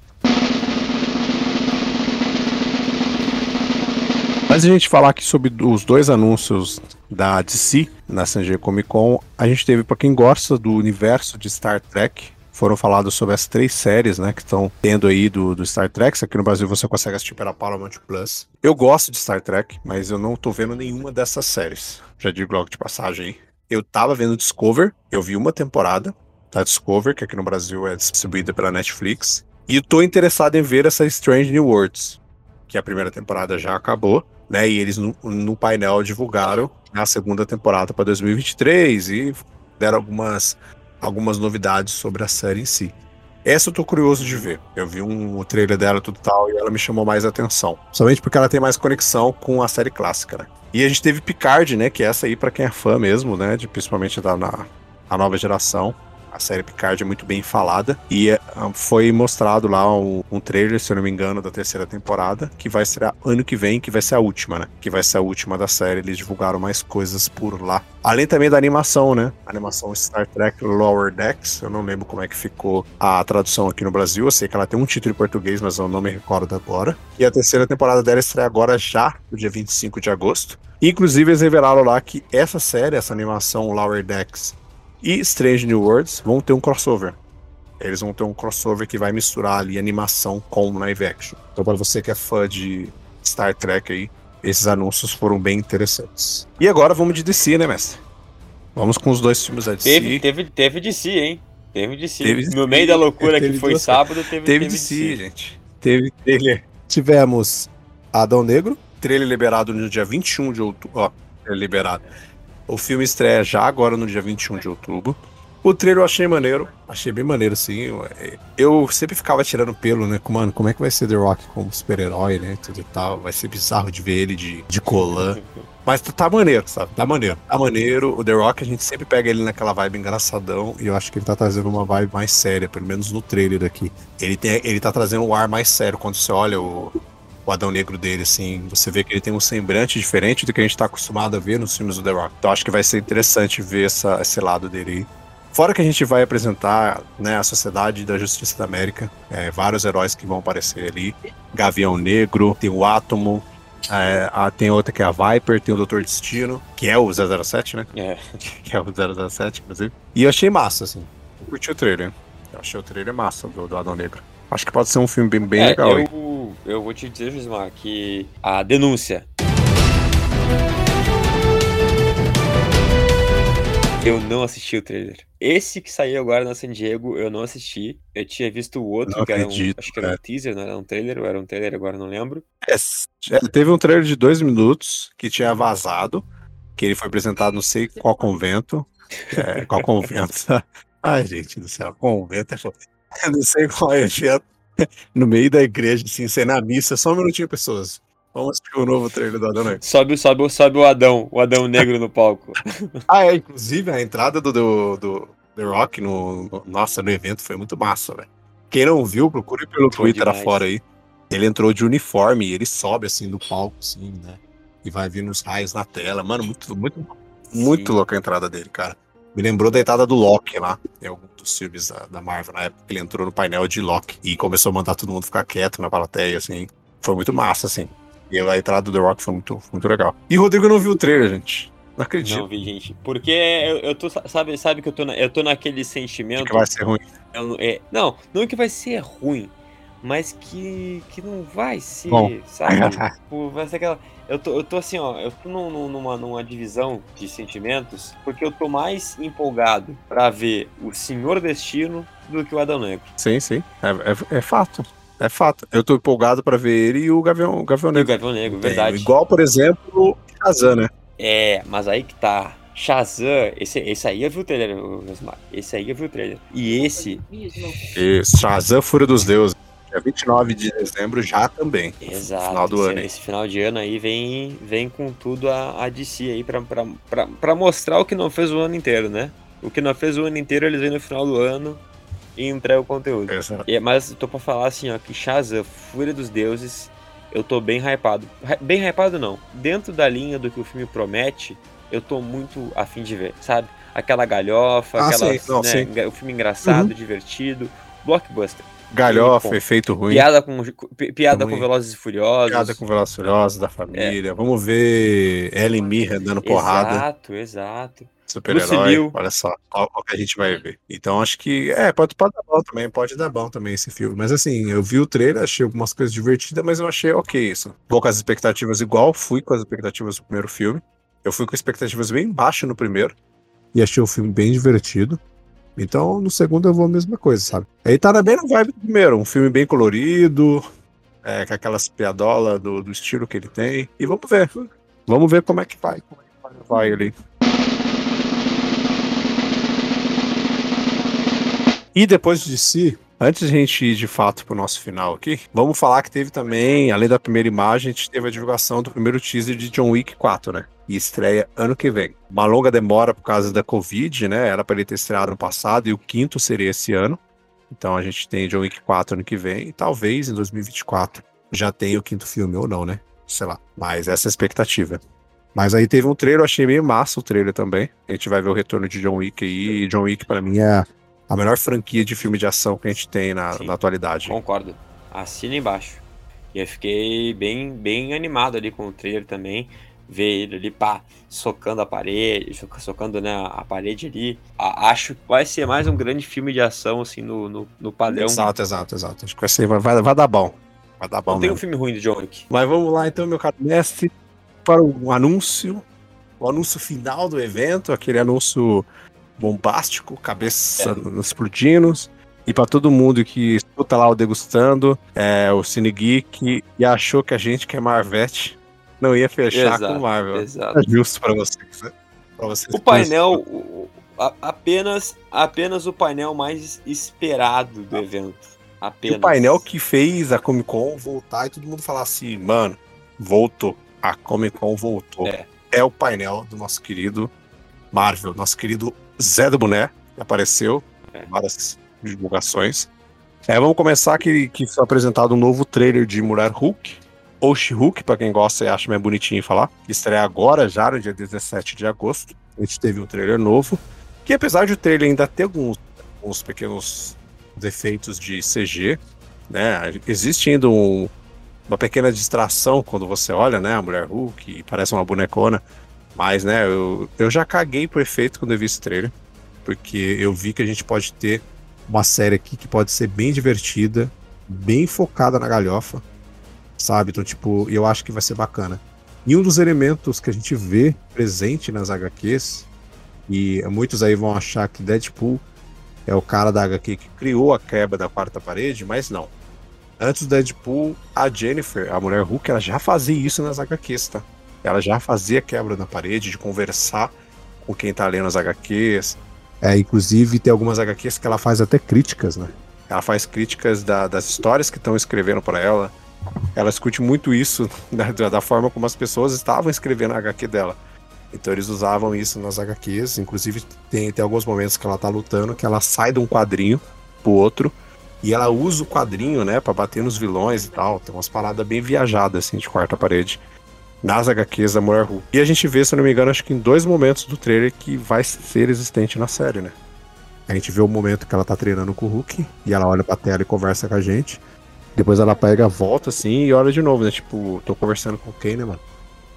Mas a gente falar aqui sobre os dois anúncios da DC na San Diego Comic Con, a gente teve para quem gosta do universo de Star Trek, foram falados sobre as três séries, né, que estão tendo aí do, do Star Trek. Aqui no Brasil você consegue assistir pela Paramount Plus. Eu gosto de Star Trek, mas eu não tô vendo nenhuma dessas séries. Já digo logo de passagem. Eu tava vendo Discover, eu vi uma temporada da Discover, que aqui no Brasil é distribuída pela Netflix. E tô interessado em ver essa Strange New Worlds, que a primeira temporada já acabou, né? E eles no, no painel divulgaram a segunda temporada para 2023 e deram algumas, algumas novidades sobre a série em si. Essa eu tô curioso de ver. Eu vi um, trailer dela tudo tal e ela me chamou mais atenção. Somente porque ela tem mais conexão com a série clássica, né? E a gente teve Picard, né? Que é essa aí para quem é fã mesmo, né? De, principalmente da na, a nova geração. A série Picard é muito bem falada. E uh, foi mostrado lá um, um, trailer, se eu não me engano, da terceira temporada, que vai ser ano que vem, que vai ser a última, né? Que vai ser a última da série. Eles divulgaram mais coisas por lá. Além também da animação, né? A animação Star Trek Lower Decks. Eu não lembro como é que ficou a tradução aqui no Brasil. Eu sei que ela tem um título em português, mas eu não me recordo agora. E a terceira temporada dela estreia agora já, no dia 25 de agosto. Inclusive, eles revelaram lá que essa série, essa animação Lower Decks, e Strange New Worlds vão ter um crossover. Eles vão ter um crossover que vai misturar ali animação com live action. Então, para você que é fã de Star Trek aí, esses anúncios foram bem interessantes. E agora vamos de DC, né, mestre? Vamos com os dois filmes da DC. Teve, teve, teve DC, hein? Teve DC. Teve no meio da loucura que foi sábado, teve, teve, teve DC, DC, gente. Teve trailer. Tivemos Adão Negro, trailer liberado no dia 21 de outubro. Ó, liberado. O filme estreia já agora no dia 21 de outubro. O trailer eu achei maneiro, achei bem maneiro, assim. Eu sempre ficava tirando pelo, né? Mano, como é que vai ser The Rock como super-herói, né? Tudo e tal. Vai ser bizarro de ver ele de, de colã. Mas tá maneiro, sabe? Tá maneiro. Tá maneiro. O The Rock, a gente sempre pega ele naquela vibe engraçadão. E eu acho que ele tá trazendo uma vibe mais séria, pelo menos no trailer aqui. Ele, tem, ele tá trazendo um ar mais sério. Quando você olha o, o Adão Negro dele, assim. Você vê que ele tem um semblante diferente do que a gente tá acostumado a ver nos filmes do The Rock. Então acho que vai ser interessante ver essa, esse lado dele aí. Fora que a gente vai apresentar né, a Sociedade da Justiça da América, é, vários heróis que vão aparecer ali. Gavião Negro, tem o Átomo, é, a, tem outra que é a Viper, tem o Doutor Destino, que é o 007, né? É. [LAUGHS] Que é o 007, inclusive. E eu achei massa, assim. Eu curti o trailer. Eu achei o trailer massa do, do Adão Negro. Acho que pode ser um filme bem, bem é, legal. Eu, eu vou te dizer, Gismar, que a denúncia. Eu não assisti o trailer. Esse que saiu agora na San Diego, eu não assisti. Eu tinha visto o outro, não que acredito, era um, acho que era um teaser, não era um trailer, ou era um trailer, agora não lembro. É, teve um trailer de dois minutos que tinha vazado, que ele foi apresentado não sei qual convento. É, qual convento. [LAUGHS] Ai, gente do céu, convento é eu não sei qual é evento. [LAUGHS] No meio da igreja, assim, sem na missa, só um minutinho, pessoas. Vamos assistir o novo trailer do Adão Negro. Sobe, sobe, sobe o Adão, o Adão Negro no palco. [LAUGHS] ah, é, inclusive a entrada do, do, do The Rock no, no, nossa, no evento foi muito massa, velho. Quem não viu, procure pelo Twitter afora aí. Ele entrou de uniforme e ele sobe assim no palco, assim, né? E vai vir nos raios na tela. Mano, muito, muito, muito louca a entrada dele, cara. Me lembrou da entrada do Loki lá, em algum dos filmes da, da, Marvel, na época que ele entrou no painel de Loki e começou a mandar todo mundo ficar quieto na plateia, assim. Foi muito massa, assim. E a entrada do The Rock foi muito, muito legal. E o Rodrigo não viu o trailer, gente. Não acredito. Não vi, gente. Porque eu, eu tô. Sabe, sabe que eu tô, na, eu tô naquele sentimento. Que vai ser ruim. Eu, é, não, não que vai ser ruim, mas que, que não vai ser, Bom. sabe? [LAUGHS] tipo, vai ser aquela. Eu tô, eu tô assim, ó, eu tô num, numa, numa divisão de sentimentos, porque eu tô mais empolgado para ver o Senhor Destino do que o Adão Negro. Sim, sim. É, é, é fato. É fato. Eu tô empolgado para ver ele e o Gavião, o Gavião Negro. E o Gavião Negro, verdade. Igual, por exemplo, o Shazam, né? É, mas aí que tá. Shazam, esse, esse aí eu vi o trailer, Esse aí eu vi o trailer. E esse. Esse, Shazam Fúria dos Deuses. Dia 29 de dezembro já também. Exato. Final do esse, ano. Esse final de ano aí vem, vem com tudo a, a DC aí pra, pra, pra, pra mostrar o que não fez o ano inteiro, né? O que não fez o ano inteiro, eles vêm no final do ano e entregam o conteúdo. Exato. E, mas tô pra falar assim, ó, que Shazam, Fúria dos Deuses, eu tô bem hypado. Bem hypado não. Dentro da linha do que o filme promete, eu tô muito afim de ver, sabe? Aquela galhofa, ah, aquela, não, né, o filme engraçado, uhum. divertido, blockbuster Galhofa, pô, efeito ruim. Piada com, pi- piada Ruim. com Velozes e Furiosos. Piada com Velozes e Furiosos da família. Vamos ver Ellen Mirren dando porrada. Exato, exato. Super-herói. Olha só, qual, qual que a gente vai ver. Então acho que. É, pode, pode dar bom também. Pode dar bom também esse filme. Mas assim, eu vi o trailer, achei algumas coisas divertidas, mas eu achei ok isso. Vou com as expectativas igual, fui com as expectativas do primeiro filme. Eu fui com expectativas bem baixas no primeiro. E achei o filme bem divertido. Então, no segundo eu vou a mesma coisa, sabe? Aí tá bem na vibe do primeiro. Um filme bem colorido, é, com aquelas piadolas do, do estilo que ele tem. E vamos ver. Vamos ver como é que vai. Como é que vai, vai ali. E depois de si, antes de a gente ir de fato pro nosso final aqui, vamos falar que teve também, além da primeira imagem, a gente teve a divulgação do primeiro teaser de John Wick 4, né? E estreia ano que vem. Uma longa demora por causa da Covid, né? Era para ele ter estreado no passado e o quinto seria esse ano. Então a gente tem John Wick 4 ano que vem e talvez em 2024 já tenha o quinto filme ou não, né? Sei lá. Mas essa é a expectativa. Mas aí teve um trailer, eu achei meio massa o trailer também. A gente vai ver o retorno de John Wick aí. E John Wick, pra mim, é a melhor franquia de filme de ação que a gente tem na, Sim. na atualidade. Concordo. Assina embaixo. E eu fiquei bem, bem animado ali com o trailer também. Ver ele ali, pá, socando a parede, so- socando né, a parede ali. A- acho que vai ser mais um grande filme de ação, assim, no, no, no padrão. Exato, exato, exato. Acho que vai, ser, vai, vai, vai dar bom. Vai dar bom Não tem um mesmo. filme ruim do John Wick. Mas vamos lá então, meu caro mestre, para o anúncio. O anúncio final do evento, aquele anúncio bombástico, cabeça É. explodindo. E para todo mundo que escuta lá o Degustando, é, o Cine Geek, e achou que a gente, que é Marvete, não ia fechar Exato, com Marvel. Exato. É justo para vocês, né? Pra vocês O painel, o- a- apenas, apenas o painel mais esperado do evento. E Apenas. o painel que fez a Comic Con voltar e todo mundo falar assim, mano, voltou. A Comic Con voltou. É. É, o painel do nosso querido Marvel, nosso querido Zé do Boné, que apareceu É. em várias divulgações. É, vamos começar que, que foi apresentado um novo trailer de Mulher Hulk, ou She-Hulk, quem gosta e acha mais bonitinho falar, estreia agora, já no dia 17 de agosto. A gente teve um trailer novo, que apesar de o trailer ainda ter alguns, alguns pequenos defeitos de CG, né? Existe ainda um- uma pequena distração quando você olha, né? A mulher Hulk parece uma bonecona. Mas, né, eu, eu já caguei pro efeito quando eu vi esse trailer. Porque eu vi que a gente pode ter uma série aqui que pode ser bem divertida, bem focada na galhofa, sabe? Então, tipo, eu acho que vai ser bacana. E um dos elementos que a gente vê presente nas HQs, e muitos aí vão achar que Deadpool é o cara da HQ que criou a quebra da quarta parede, mas não. Antes do Deadpool, a Jennifer, a mulher Hulk, ela já fazia isso nas HQs, tá? Ela já fazia quebra na parede, de conversar com quem tá lendo as HQs. É, inclusive, tem algumas HQs que ela faz até críticas, né? Ela faz críticas da- das histórias que estão escrevendo para ela. Ela escute muito isso da, [LAUGHS] da- da forma como as pessoas estavam escrevendo a HQ dela. Então eles usavam isso nas HQs. Inclusive, tem, tem alguns momentos que ela tá lutando que ela sai de um quadrinho pro outro. E ela usa o quadrinho, né, pra bater nos vilões e tal. Tem umas paradas bem viajadas, assim, de quarta parede. Nas HQs da Mulher Hulk. E a gente vê, se eu não me engano, acho que em dois momentos do trailer que vai ser existente na série, né? A gente vê o momento que ela tá treinando com o Hulk. E ela olha pra tela e conversa com a gente. Depois ela pega, volta assim e olha de novo, né? Tipo, tô conversando com quem, né, mano?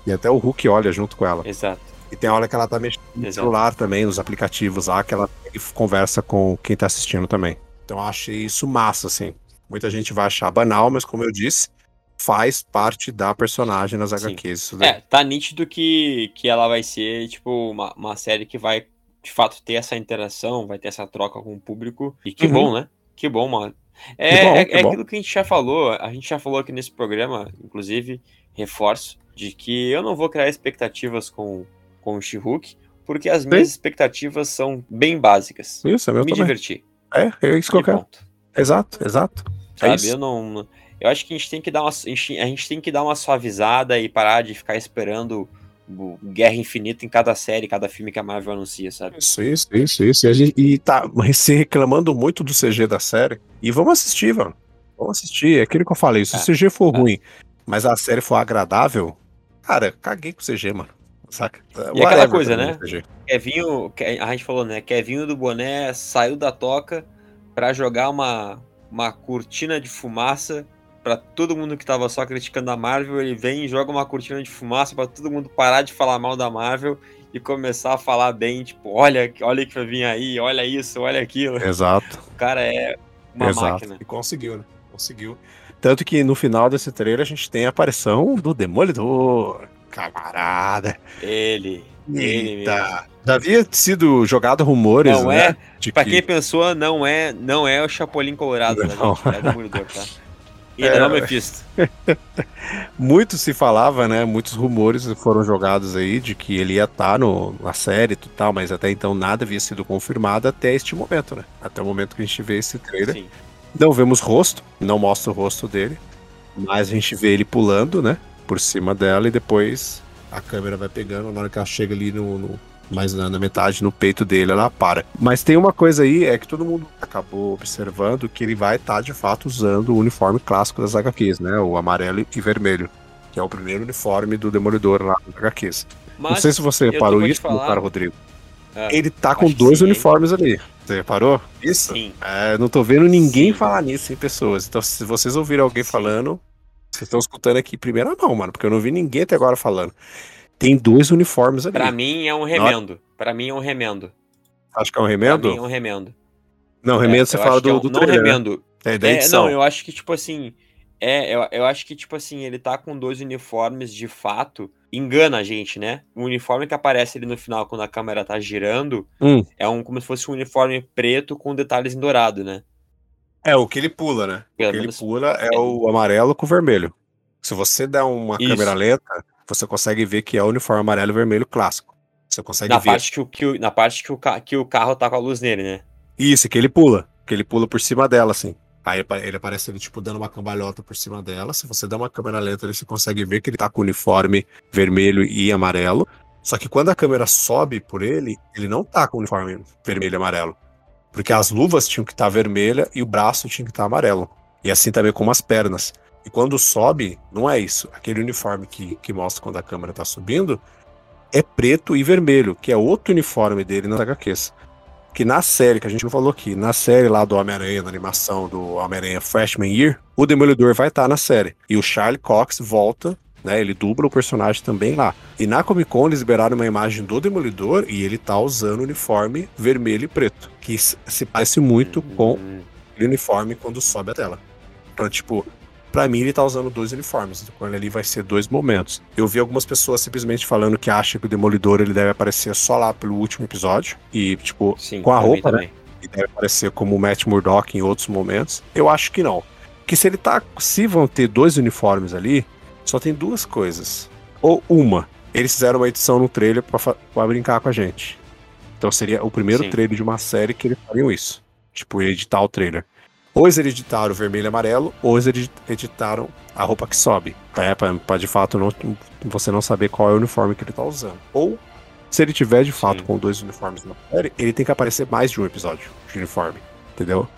E até o Hulk olha junto com ela. Exato. E tem a hora que ela tá mexendo no celular também, nos aplicativos lá, que ela conversa com quem tá assistindo também. Então eu achei isso massa, assim. Muita gente vai achar banal, mas como eu disse, faz parte da personagem nas Sim. HQs. Isso daí. É, tá nítido que, que ela vai ser, tipo, uma, uma série que vai, de fato, ter essa interação, vai ter essa troca com o público. E que Uhum. bom, né? Que bom, mano. É, bom, é, é aquilo que a gente já falou, a gente já falou aqui nesse programa, inclusive, reforço, de que eu não vou criar expectativas com, com o She-Hulk, porque as minhas expectativas são bem básicas. Isso, é meu Me também. divertir. É, é isso que eu quero. ponto. Exato, exato. É Sabe? isso. eu não. Eu acho que a gente tem que dar uma. A gente, tem que dar uma suavizada e parar de ficar esperando Guerra Infinita em cada série, cada filme que a Marvel anuncia, sabe? Isso, isso, isso, isso. E, a gente, e tá [LAUGHS] se reclamando muito do CG da série. E vamos assistir, mano. Vamos assistir. É aquilo que eu falei. Se É, o CG for é. ruim, mas a série for agradável, cara, caguei com o CG, mano. Saca? E aquela Whatever coisa, né? Kevinho, Ke- a gente falou, né? Kevinho do Boné saiu da toca pra jogar uma, uma cortina de fumaça para todo mundo que tava só criticando a Marvel, ele vem e joga uma cortina de fumaça para todo mundo parar de falar mal da Marvel e começar a falar bem, tipo, olha, olha que vai vir aí, olha isso, olha aquilo. Exato. O cara é uma Exato. máquina. E conseguiu, né? Conseguiu. Tanto que no final desse trailer a gente tem a aparição do Demolidor. Camarada. Ele. Ele mesmo. Eita. Já havia sido jogado rumores, Não né? é? de Pra que- quem pensou, não é, não é o Chapolin Colorado, né, Não. gente? É Demolidor, tá? [LAUGHS] E ainda É. não Mephisto. [LAUGHS] Muito se falava, né? Muitos rumores foram jogados aí de que ele ia estar no, na série e tal, mas até então nada havia sido confirmado até este momento, né? Até o momento que a gente vê esse trailer. Sim. Não vemos rosto, não mostra o rosto dele, mas a gente vê ele pulando, né? Por cima dela e depois a câmera vai pegando, na hora que ela chega ali no. no- mais na, na metade, no peito dele, ela para. Mas tem uma coisa aí, é que todo mundo acabou observando que ele vai estar de fato usando o uniforme clássico das HQs, né? O amarelo e vermelho. Que é o primeiro uniforme do Demolidor lá nas HQs. Mas Não sei se você reparou isso, falar- cara, Rodrigo. Ah, Ele tá com dois sim, hein? uniformes ali. Você reparou? Isso? Sim. É, não tô vendo ninguém Sim. falar nisso, hein, pessoas. Então, se vocês ouviram alguém falando, vocês estão escutando aqui primeira mão, mano, porque eu não vi ninguém até agora falando. Tem dois uniformes ali. Pra mim é um remendo. Pra mim é um remendo. Acho que é um Pra remendo? mim é um remendo. Não, remendo É, você fala que é do, um- do Não trailer, né? remendo. É, da É, edição. não, eu acho que, tipo assim. É, eu, eu acho que, tipo assim, ele tá com dois uniformes de fato. Engana a gente, né? O uniforme que aparece ali no final, quando a câmera tá girando, Hum. é um como se fosse um uniforme preto com detalhes em dourado, né? É, o que ele pula, né? O Pelo que ele pula é o amarelo com o vermelho. Se você der uma Isso. câmera lenta, você consegue ver que é o uniforme amarelo e vermelho clássico. Você consegue Na ver. parte, que o, que o- na parte que o, que o carro tá com a luz nele, né? Isso, que ele pula. Que ele pula por cima dela, assim. Aí ele aparece ele, tipo, dando uma cambalhota por cima dela. Se você der uma câmera lenta, você consegue ver que ele tá com o uniforme vermelho e amarelo. Só que quando a câmera sobe por ele, ele não tá com o uniforme vermelho e amarelo. Porque as luvas tinham que estar vermelha e o braço tinha que estar amarelo. E assim também como as pernas. E quando sobe, não é isso. Aquele uniforme que, que mostra quando a câmera tá subindo é preto e vermelho, que é outro uniforme dele nas HQs que na série, que a gente não falou aqui, na série lá do Homem-Aranha, na animação do Homem-Aranha Freshman Year, o Demolidor vai estar na série. E o Charlie Cox volta, né? Ele dubla o personagem também lá. E na Comic Con eles liberaram uma imagem do Demolidor e ele tá usando o uniforme vermelho e preto, que se parece muito com Hum, o uniforme quando sobe a tela. Então, tipo, pra mim ele tá usando dois uniformes. Então, Quando ali vai ser dois momentos. Eu vi algumas pessoas simplesmente falando que acham que o Demolidor ele deve aparecer só lá pelo último episódio. E, tipo, Sim, com a roupa, né? também. e deve aparecer como o Matt Murdock em outros momentos. Eu acho que não. Que se ele tá. Se vão ter dois uniformes ali, só tem duas coisas. Ou uma, eles fizeram uma edição no trailer pra brincar com a gente. Então seria o primeiro Sim. trailer de uma série que eles fariam isso. Tipo, editar o trailer. Ou eles editaram o vermelho e amarelo, ou eles edi- editaram a roupa que sobe. É, pra, pra de fato não, você não saber qual é o uniforme que ele tá usando. Ou, se ele tiver de fato Sim. com dois uniformes na série, ele tem que aparecer mais de um episódio de uniforme. Entendeu?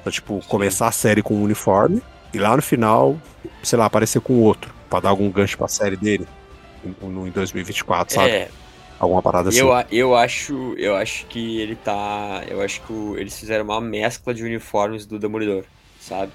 Então, tipo, começar a série com um uniforme e lá no final, sei lá, aparecer com outro. Pra dar algum gancho pra série dele. Em 2024, sabe? É, Alguma parada assim. eu, eu acho, eu acho que ele tá, eu acho que eles fizeram uma mescla de uniformes do Demolidor, sabe?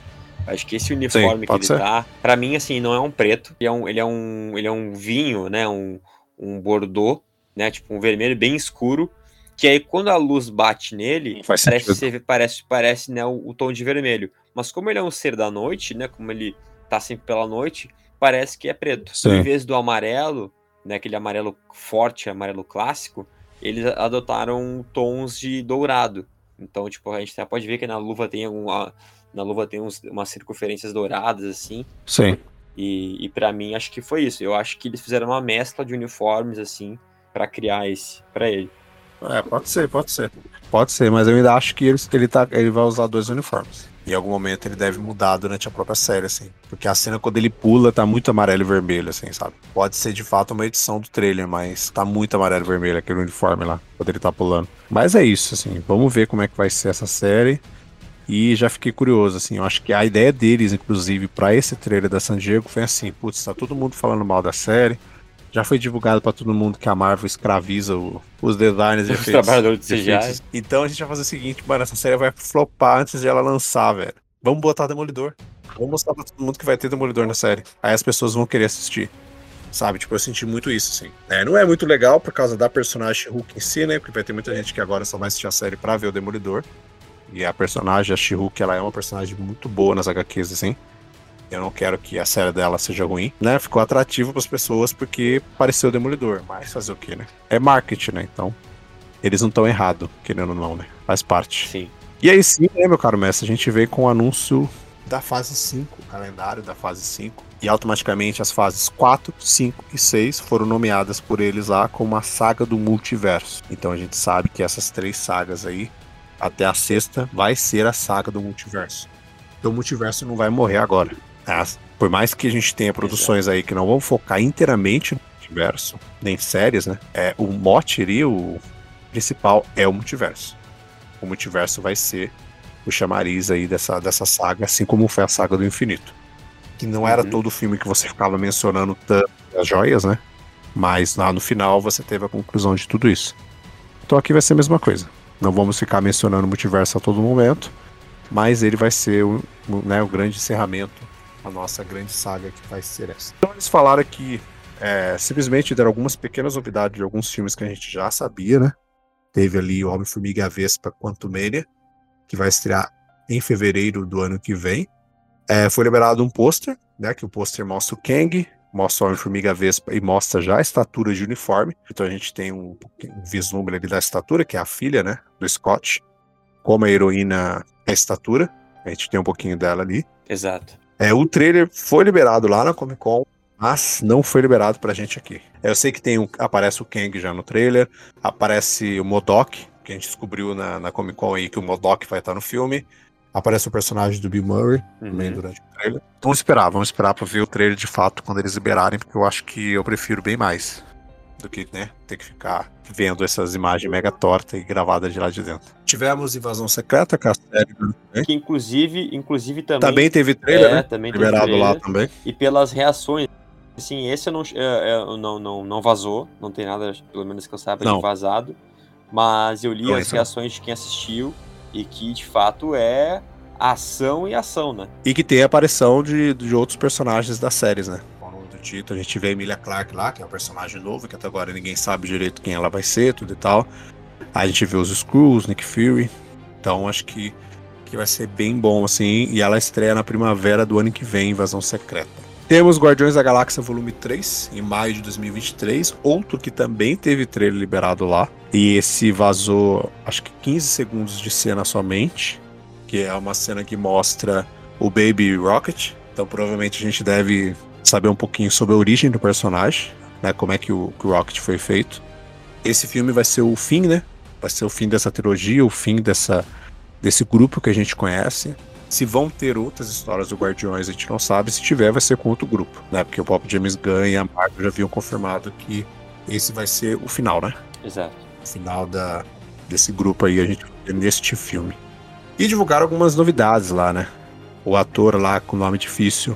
Acho que esse uniforme que pode ele ser. tá, pra mim assim, não é um preto, ele é um, ele é um, ele é um vinho, né, um, um bordô, né, tipo um vermelho bem escuro, que aí quando a luz bate nele, Faz parece, sentido. ser- parece, parece né, o, o tom de vermelho. Mas como ele é um ser da noite, né, como ele tá sempre pela noite, parece que é preto. Sim. Em vez do amarelo, né, aquele amarelo forte, amarelo clássico, eles adotaram tons de dourado. Então, tipo, a gente até pode ver que na luva tem alguma, na luva tem uns, umas circunferências douradas assim. Sim. E, e para mim acho que foi isso. Eu acho que eles fizeram uma mescla de uniformes assim pra criar esse pra ele. É, pode ser, pode ser. Pode ser, mas eu ainda acho que ele, ele, tá, ele vai usar dois uniformes. Em algum momento ele deve mudar durante a própria série, assim. Porque a cena quando ele pula tá muito amarelo e vermelho, assim, sabe? Pode ser de fato uma edição do trailer, mas tá muito amarelo e vermelho aquele uniforme lá, quando ele tá pulando. Mas é isso, assim. Vamos ver como é que vai ser essa série. E já fiquei curioso, assim. Eu acho que a ideia deles, inclusive, pra esse trailer da San Diego foi assim: putz, tá todo mundo falando mal da série. Já foi divulgado pra todo mundo que a Marvel escraviza o- os designers de Os efeitos. trabalhadores de CGI. Então a gente vai fazer o seguinte, mano, essa série vai flopar antes de ela lançar, velho. Vamos botar Demolidor. Vamos mostrar pra todo mundo que vai ter Demolidor na série. Aí as pessoas vão querer assistir. Sabe? Tipo, eu senti muito isso, assim. É, não é muito legal por causa da personagem Hulk em si, né? Porque vai ter muita gente que agora só vai assistir a série pra ver o Demolidor. E a personagem, a She-Hulk, ela é uma personagem muito boa nas HQs, assim. Eu não quero que a série dela seja ruim, né? Ficou atrativo para as pessoas porque pareceu Demolidor. Mas fazer o quê, né? É marketing, né? Então, eles não estão errados, querendo ou não, né? Faz parte. Sim. E aí sim, né, meu caro mestre, a gente veio com o anúncio da fase 5, o calendário da fase 5. E automaticamente as fases 4, 5 e 6 foram nomeadas por eles lá como a saga do multiverso. Então a gente sabe que essas três sagas aí, até a sexta, vai ser a saga do multiverso. Então o multiverso não vai morrer agora. As- por mais que a gente tenha produções aí que não vão focar inteiramente no multiverso, nem séries, né? É, o mote ali, o principal, é o multiverso. O multiverso vai ser o chamariz aí dessa, dessa saga, assim como foi a saga do infinito. Que não era Uhum. todo filme que você ficava mencionando tanto as joias, né? Mas lá no final você teve a conclusão de tudo isso. Então aqui vai ser a mesma coisa. Não vamos ficar mencionando o multiverso a todo momento, mas ele vai ser o, o, né, o grande encerramento, a nossa grande saga que vai ser essa. Então eles falaram que é, simplesmente deram algumas pequenas novidades de alguns filmes que a gente já sabia, né? Teve ali o Homem-Formiga e a Vespa Quantumania, que vai estrear em fevereiro do ano que vem. É, foi liberado um pôster, né? Que o pôster mostra o Kang, mostra o Homem-Formiga Vespa e mostra já a estatura de uniforme. Então a gente tem um, um vislumbre ali da estatura, que é a filha, né? Do Scott. Como a heroína é a estatura. A gente tem um pouquinho dela ali. Exato. É, o trailer foi liberado lá na Comic Con, mas não foi liberado pra gente aqui. Eu sei que tem um, aparece o Kang já no trailer, aparece o Modok, que a gente descobriu na, na Comic Con aí que o Modok vai estar no filme. Aparece o personagem do Bill Murray também Uhum. durante o trailer. Vamos esperar, vamos esperar pra ver o trailer de fato quando eles liberarem, porque eu acho que eu prefiro bem mais do que, né, ter que ficar vendo essas imagens mega tortas e gravadas de lá de dentro. Tivemos Invasão Secreta, que é a série ano que inclusive, inclusive também. Também teve trailer, é, né? também teve Liberado lá trailer. também. E pelas reações. Assim, esse eu não, é, é, não, não, não vazou. Não tem nada, pelo menos que eu saiba, Não. de vazado. Mas eu li Não, as reações de quem assistiu. E que de fato é ação e ação, né? E que tem a aparição de, de outros personagens das séries, né? Título, a gente vê a Emilia Clarke lá, que é um personagem novo, que até agora ninguém sabe direito quem ela vai ser, tudo e tal. A gente vê os Skrulls, Nick Fury. Então acho que, que vai ser bem bom, assim. E ela estreia na primavera do ano que vem, Invasão Secreta. Temos Guardiões da Galáxia Volume 3, em maio de 2023. Outro que também teve trailer liberado lá. E esse vazou, acho que 15 segundos de cena somente. Que é uma cena que mostra o Baby Rocket. Então provavelmente a gente deve saber um pouquinho sobre a origem do personagem, né? Como é que o, que o Rocket foi feito. Esse filme vai ser o fim, né? Vai ser o fim dessa trilogia, o fim dessa, desse grupo que a gente conhece. Se vão ter outras histórias do Guardiões, a gente não sabe. Se tiver, vai ser com outro grupo, né? Porque o Pop James Gunn e a Marvel já haviam confirmado que esse vai ser o final, né? Exato. O final da, desse grupo aí, a gente vai ter neste filme. E divulgaram algumas novidades lá, né? O ator lá com nome difícil,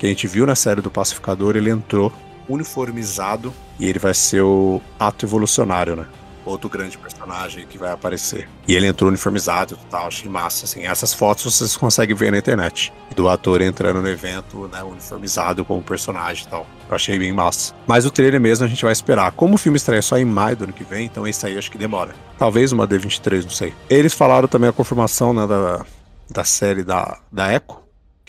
que a gente viu na série do Pacificador, ele entrou uniformizado e ele vai ser o ato evolucionário, né? Outro grande personagem que vai aparecer. E ele entrou uniformizado e tal, achei massa, assim. Essas fotos vocês conseguem ver na internet. Do ator entrando no evento, né, uniformizado como personagem e tal. Eu achei bem massa. Mas o trailer mesmo a gente vai esperar. Como o filme estreia só em maio do ano que vem, então esse aí acho que demora. Talvez uma D23, não sei. Eles falaram também a confirmação, né, da, da série da, da Echo,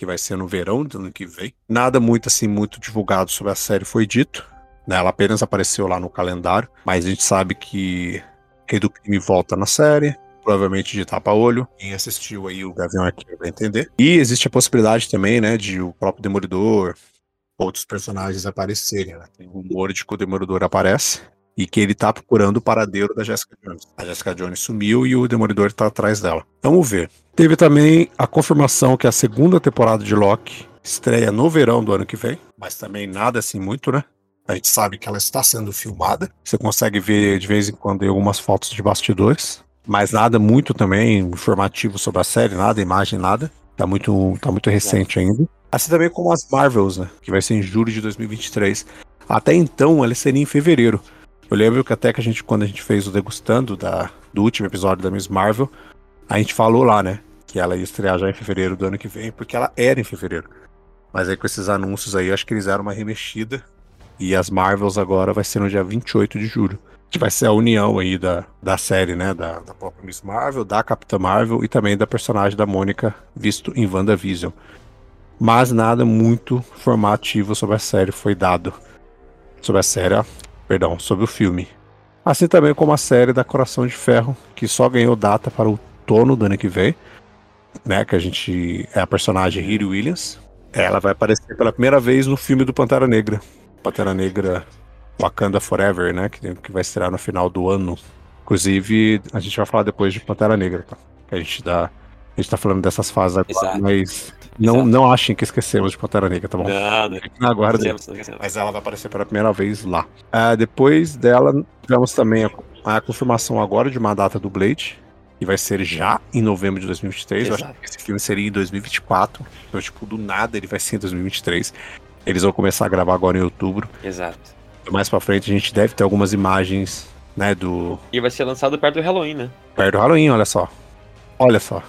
que vai ser no verão do ano que vem. Nada muito assim, muito divulgado sobre a série foi dito. Né, ela apenas apareceu lá no calendário, mas a gente sabe que Rei do Crime volta na série, provavelmente de tapa-olho. Quem assistiu aí o Gavião Arqueiro vai entender. E existe a possibilidade também, né, de o próprio Demolidor, outros personagens aparecerem. Né? Tem rumor de que o Demolidor aparece e que ele tá procurando o paradeiro da Jessica Jones. A Jessica Jones sumiu e o Demolidor tá atrás dela. Vamos ver. Teve também a confirmação que a segunda temporada de Loki estreia no verão do ano que vem, mas também nada assim muito, né? A gente sabe que ela está sendo filmada. Você consegue ver de vez em quando algumas fotos de bastidores, mas nada muito também informativo sobre a série, nada, imagem, nada. Tá muito, tá muito recente ainda. Assim também como as Marvels, né? Que vai ser em julho de 2023. Até então, ela seria em fevereiro. Eu lembro que até que a gente, quando a gente fez o degustando da, do último episódio da Miss Marvel, a gente falou lá, né? que ela ia estrear já em fevereiro do ano que vem, porque ela era em fevereiro. Mas aí com esses anúncios aí, acho que eles deram uma remexida. E as Marvels agora vai ser no dia 28 de julho. Que vai ser a união aí da, da série, né? Da, da própria Miss Marvel, da Capitã Marvel e também da personagem da Mônica, visto em WandaVision. Mas nada muito formativo sobre a série foi dado. Sobre a série, perdão, sobre o filme. Assim também como a série da Coração de Ferro, que só ganhou data para o outono do ano que vem. Né, que a gente é a personagem Riri Williams. Ela vai aparecer pela primeira vez no filme do Pantera Negra. Pantera Negra Wakanda Forever, né? Que, que vai estrear no final do ano. Inclusive, a gente vai falar depois de Pantera Negra, tá? Que a gente dá. A gente tá falando dessas fases agora, Exato. mas não, não achem que esquecemos de Pantera Negra, tá bom? Nada. Esquecemos. Mas ela vai aparecer pela primeira vez lá. Ah, depois dela, tivemos também a, a confirmação agora de uma data do Blade, que vai ser já em novembro de 2023. Eu acho Exato. que esse filme seria em 2024. Então, tipo, do nada ele vai ser em 2023. Eles vão começar a gravar agora em outubro. Exato. Mais pra frente a gente deve ter algumas imagens, né, do E vai ser lançado perto do Halloween, né? perto do Halloween, olha só. Olha só.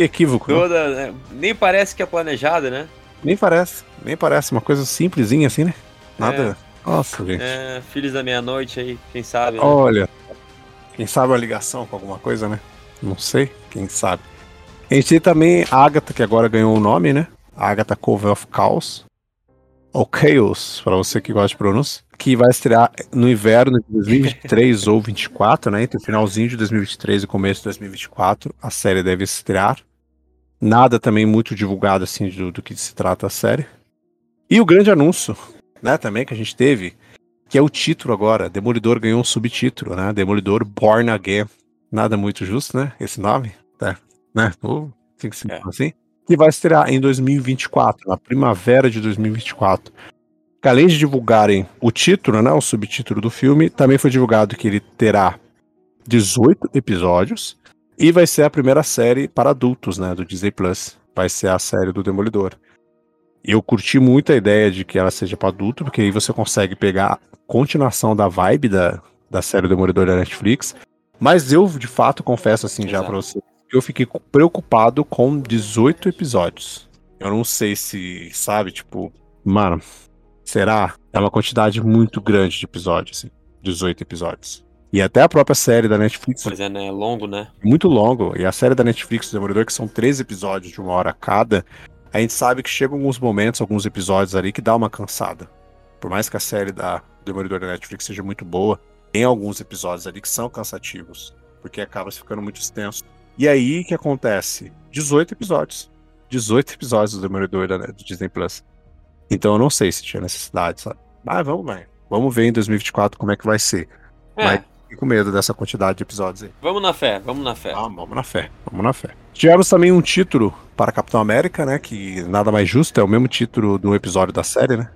Que equívoco. né? Toda. né? Nem parece que é planejada, né? Nem parece, nem parece. Uma coisa simplesinha assim, né? Nada. Nossa, gente. É, Filhos da Meia-Noite aí, quem sabe, né? Olha, quem sabe uma ligação com alguma coisa, né? Não sei, quem sabe. A gente tem também a Agatha, que agora ganhou o nome, né? A Agatha Cove of Chaos. Ou Chaos, pra você que gosta de pronúncia. Que vai estrear no inverno de 2023 [LAUGHS] ou 24, né? Entre o finalzinho de 2023 e começo de 2024. A série deve estrear. Nada também muito divulgado, assim, do, do que se trata a série. E o grande anúncio, né, também que a gente teve, que é o título agora. Demolidor ganhou um subtítulo, né? Demolidor Born Again. Nada muito justo, né? Esse nome, tá? Né? Ou tem que ser É. assim. Que vai estrear em 2024, na primavera de 2024. Que além de divulgarem o título, né? O subtítulo do filme, também foi divulgado que ele terá 18 episódios e vai ser a primeira série para adultos, né? Do Disney Plus. Vai ser a série do Demolidor. Eu curti muito a ideia de que ela seja para adulto, porque aí você consegue pegar a continuação da vibe da, da série Demolidor da Netflix. Mas eu, de fato, confesso assim já Exato. pra você, que eu fiquei preocupado com 18 episódios. Eu não sei se, sabe, tipo, mano, será? É uma quantidade muito grande de episódios, assim, 18 episódios. E até a própria série da Netflix Pois é, né? É longo, né? muito longo. E a série da Netflix do Demolidor, que são três episódios de uma hora cada, a gente sabe que chegam alguns momentos, alguns episódios ali que dá uma cansada. Por mais que a série da Demolidor da Netflix seja muito boa, tem alguns episódios ali que são cansativos, porque acaba ficando muito extenso. E aí o que acontece? 18 episódios. 18 episódios do Demolidor da, do Disney Plus. Então eu não sei se tinha necessidade, sabe? Mas vamos, ver. Vamos ver em 2024 como é que vai ser. É, Mas- Fiquei com medo dessa quantidade de episódios aí. vamos na fé, vamos na fé. Ah, vamos na fé, vamos na fé. Tivemos também um título para Capitão América, né? Que nada mais justo, é o mesmo título do episódio da série, né?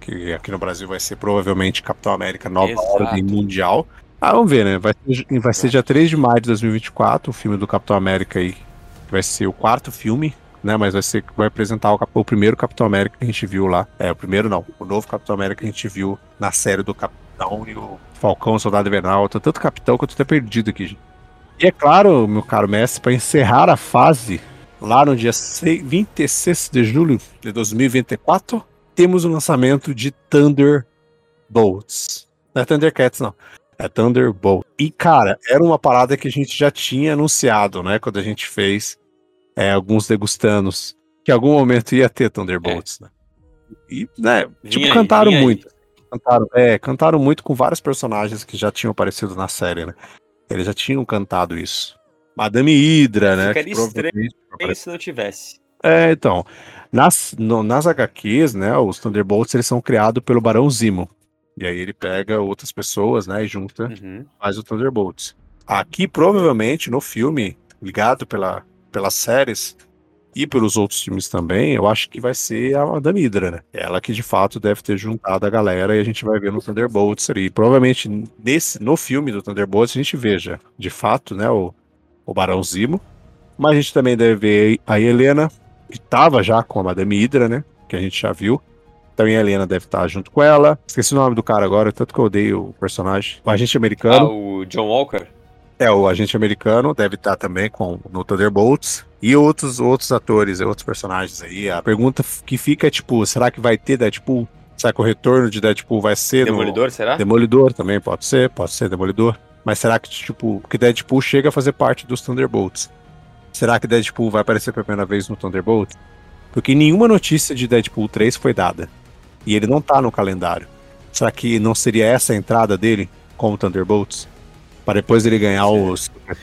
Que aqui no Brasil vai ser provavelmente Capitão América Nova Exato. Ordem Mundial. Ah, vamos ver, né? Vai ser, vai ser dia 3 de maio de 2024, o filme do Capitão América aí. Vai ser o quarto filme, né? Mas vai ser vai apresentar o, o primeiro Capitão América que a gente viu lá. É, o primeiro não, o novo Capitão América que a gente viu na série do Capitão e o Falcão, o Soldado Invernal. Tá tanto Capitão que eu tô até perdido aqui, gente. E é claro, meu caro mestre, para encerrar a fase, lá no dia 6 26 de julho de 2024, temos o lançamento de Thunderbolts. Não é Thundercats, não. É Thunderbolt. E, cara, era uma parada que a gente já tinha anunciado, né? Quando a gente fez é, alguns degustanos, que em algum momento ia ter Thunderbolts, né? E, né, tipo, aí, cantaram aí. Cantaram, é, cantaram muito com vários personagens que já tinham aparecido na série, né? Eles já tinham cantado isso. Madame Hydra, né? Ficaria Nem se não tivesse. é, então, nas, no- nas HQs, né, os Thunderbolts, eles são criados pelo Barão Zimo. E aí ele pega outras pessoas, né, e junta, Uhum. faz o Thunderbolts. Aqui, provavelmente, no filme, ligado pela, pelas séries e pelos outros filmes também, eu acho que vai ser a Madame Hydra, né? Ela que, de fato, deve ter juntado a galera e a gente vai ver no Thunderbolts ali. Provavelmente, nesse, no filme do Thunderbolts, a gente veja, de fato, né, o, o Barão Zimo. Mas a gente também deve ver a Helena, que tava já com a Madame Hydra, né? Que a gente já viu. Então a Helena deve estar junto com ela. Esqueci o nome do cara agora, tanto que eu odeio o personagem. O agente Ah, americano. o John Walker? É, o agente americano deve estar também com no Thunderbolts. E outros, outros atores, outros personagens aí. A pergunta que fica é, tipo, será que vai ter Deadpool? Será que o retorno de Deadpool vai ser Demolidor, no... será? Demolidor também, pode ser, pode ser Demolidor. Mas será que, tipo, que Deadpool chega a fazer parte dos Thunderbolts? Será que Deadpool vai aparecer pela primeira vez no Thunderbolt? Porque nenhuma notícia de Deadpool 3 foi dada. E ele não tá no calendário. Será que não seria essa a entrada dele como Thunderbolts? Para depois ele ganhar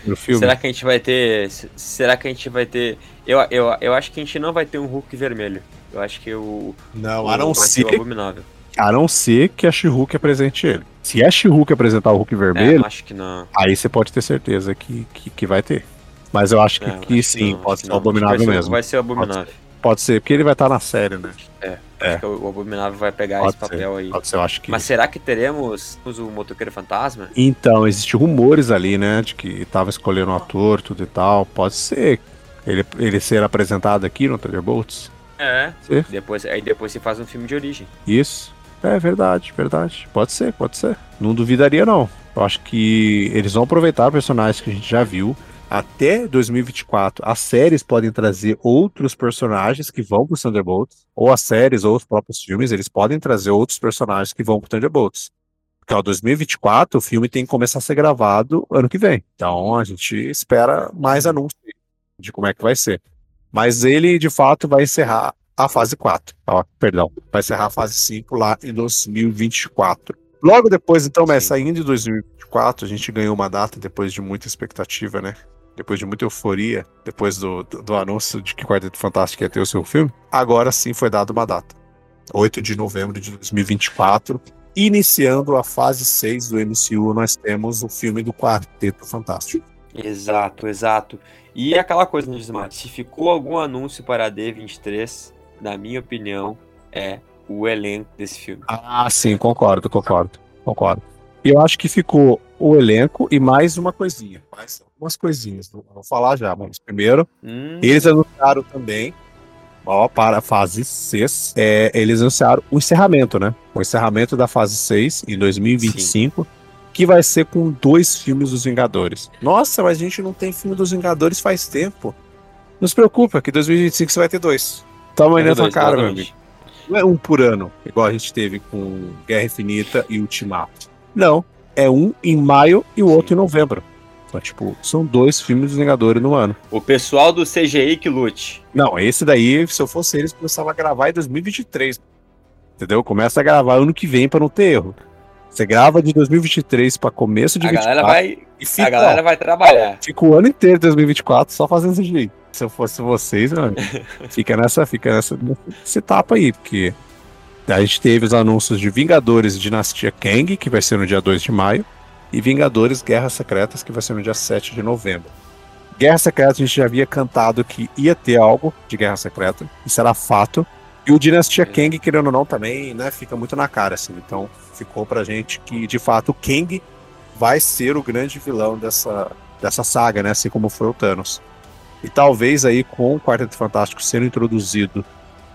no filme? Será que a gente vai ter. Será que a gente vai ter. Eu, eu, eu acho que a gente não vai ter um Hulk vermelho. Eu acho que o. Não, a não ser. A não ser que a She-Hulk apresente ele. Se a She-Hulk apresentar o Hulk vermelho. É, acho que não. Aí você pode ter certeza que, que, que vai ter. Mas eu acho que, é, que acho sim, que pode ser o Abominável mesmo. Vai ser o Abominável. Pode ser, porque ele vai estar na série, né? É, é. acho que o Abominável vai pegar pode esse papel ser, aí. Pode ser, eu acho que... Mas será que teremos o Motoqueiro Fantasma? Então, existem rumores ali, né, de que tava escolhendo um ator, tudo e tal. Pode ser ele, ele ser apresentado aqui no Thunderbolts. É, depois, aí depois você faz um filme de origem. Isso. É verdade, verdade. Pode ser, pode ser. Não duvidaria, não. Eu acho que eles vão aproveitar personagens que a gente já viu até 2024, as séries podem trazer outros personagens que vão pro Thunderbolts, ou as séries ou os próprios filmes, eles podem trazer outros personagens que vão pro Thunderbolts. Porque ó, 2024 o filme tem que começar a ser gravado ano que vem. Então a gente espera mais anúncios de como é que vai ser. Mas ele de fato vai encerrar a fase 4. Ó, perdão, vai encerrar a fase 5 lá em 2024. Logo depois, então, mas saindo de 2024, a gente ganhou uma data depois de muita expectativa, né? Depois de muita euforia, depois do, do, do anúncio de que Quarteto Fantástico ia ter o seu filme, agora sim foi dada uma data. 8 de novembro de 2024, iniciando a fase 6 do MCU, nós temos o filme do Quarteto Fantástico. Exato, exato. E aquela coisa, né, Gismar, se ficou algum anúncio para a D23, na minha opinião, é o elenco desse filme. Ah, sim, concordo, concordo, concordo. E eu acho que ficou o elenco e mais uma coisinha. Mais algumas coisinhas. Vou falar já, mas primeiro, hum. eles anunciaram também, ó, para a fase 6, é, eles anunciaram o encerramento, né? O encerramento da fase 6 em 2025. Sim. Que vai ser com dois filmes dos Vingadores. Nossa, mas a gente não tem filme dos Vingadores faz tempo. Não se preocupa, que 2025 você vai ter dois. Toma aí na tua cara, meu amigo. Não é um por ano, igual a gente teve com Guerra Infinita e Ultimato. Não, é um em maio e o outro em novembro. Tipo, são dois filmes dos Vingadores no ano. O pessoal do CGI que lute. Não, esse daí, se eu fosse eles, começava a gravar em 2023. Entendeu? Começa a gravar ano que vem para não ter erro. Você grava de 2023 para começo de a 2024. Galera vai, e fica, a galera vai trabalhar. Fica o ano inteiro de 2024 só fazendo CGI. Se eu fosse vocês, mano, [LAUGHS] fica nessa, fica nessa, nessa etapa aí, porque a gente teve os anúncios de Vingadores Dinastia Kang, que vai ser no dia 2 de maio, e Vingadores Guerras Secretas, que vai ser no dia 7 de novembro. Guerra Secreta a gente já havia cantado que ia ter algo de Guerra Secreta, isso era fato. E o Dinastia Kang, querendo ou não, também né, fica muito na cara, assim. Então ficou pra gente que, de fato, o Kang vai ser o grande vilão dessa, dessa saga, né? Assim como foi o Thanos. E talvez aí com o Quarteto Fantástico sendo introduzido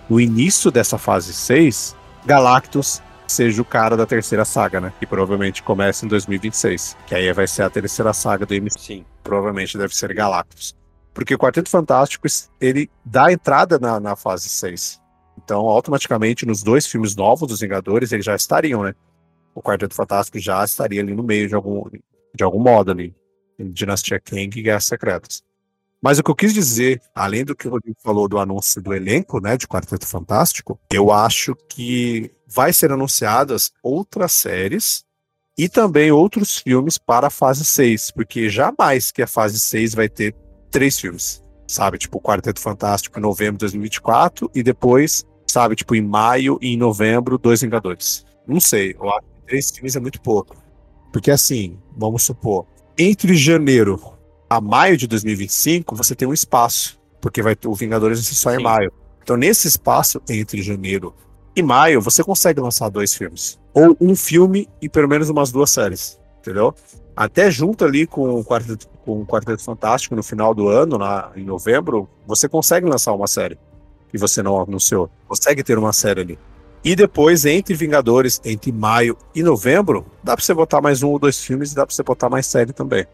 no início dessa fase 6, Galactus seja o cara da terceira saga, né? Que provavelmente começa em 2026. Que aí vai ser a terceira saga do MCU. Sim. Provavelmente deve ser Galactus. Porque o Quarteto Fantástico, ele dá entrada na, na fase 6. Então, automaticamente, nos dois filmes novos dos Vingadores, eles já estariam, né? O Quarteto Fantástico já estaria ali no meio de algum, de algum modo ali. Dinastia Kang e Guerras Secretas. Mas o que eu quis dizer, além do que o Rodrigo falou do anúncio do elenco, né, de Quarteto Fantástico, eu acho que vai ser anunciadas outras séries e também outros filmes para a fase 6, porque jamais que a fase 6 vai ter três filmes, sabe? Tipo, Quarteto Fantástico em novembro de 2024 e depois, sabe, tipo, em maio e em novembro, Dois Vingadores. Não sei, eu acho que três filmes é muito pouco. Porque assim, vamos supor, entre janeiro a maio de 2025, você tem um espaço, porque vai o Vingadores vai ser só Sim. em maio. Então, nesse espaço entre janeiro e maio, você consegue lançar dois filmes. Ou um filme e pelo menos umas duas séries, entendeu? Até junto ali com o Quarteto, com o Quarteto Fantástico no final do ano, lá em novembro, você consegue lançar uma série que você não anunciou. Consegue ter uma série ali. E depois, entre Vingadores, entre maio e novembro, dá pra você botar mais um ou dois filmes e dá pra você botar mais série também.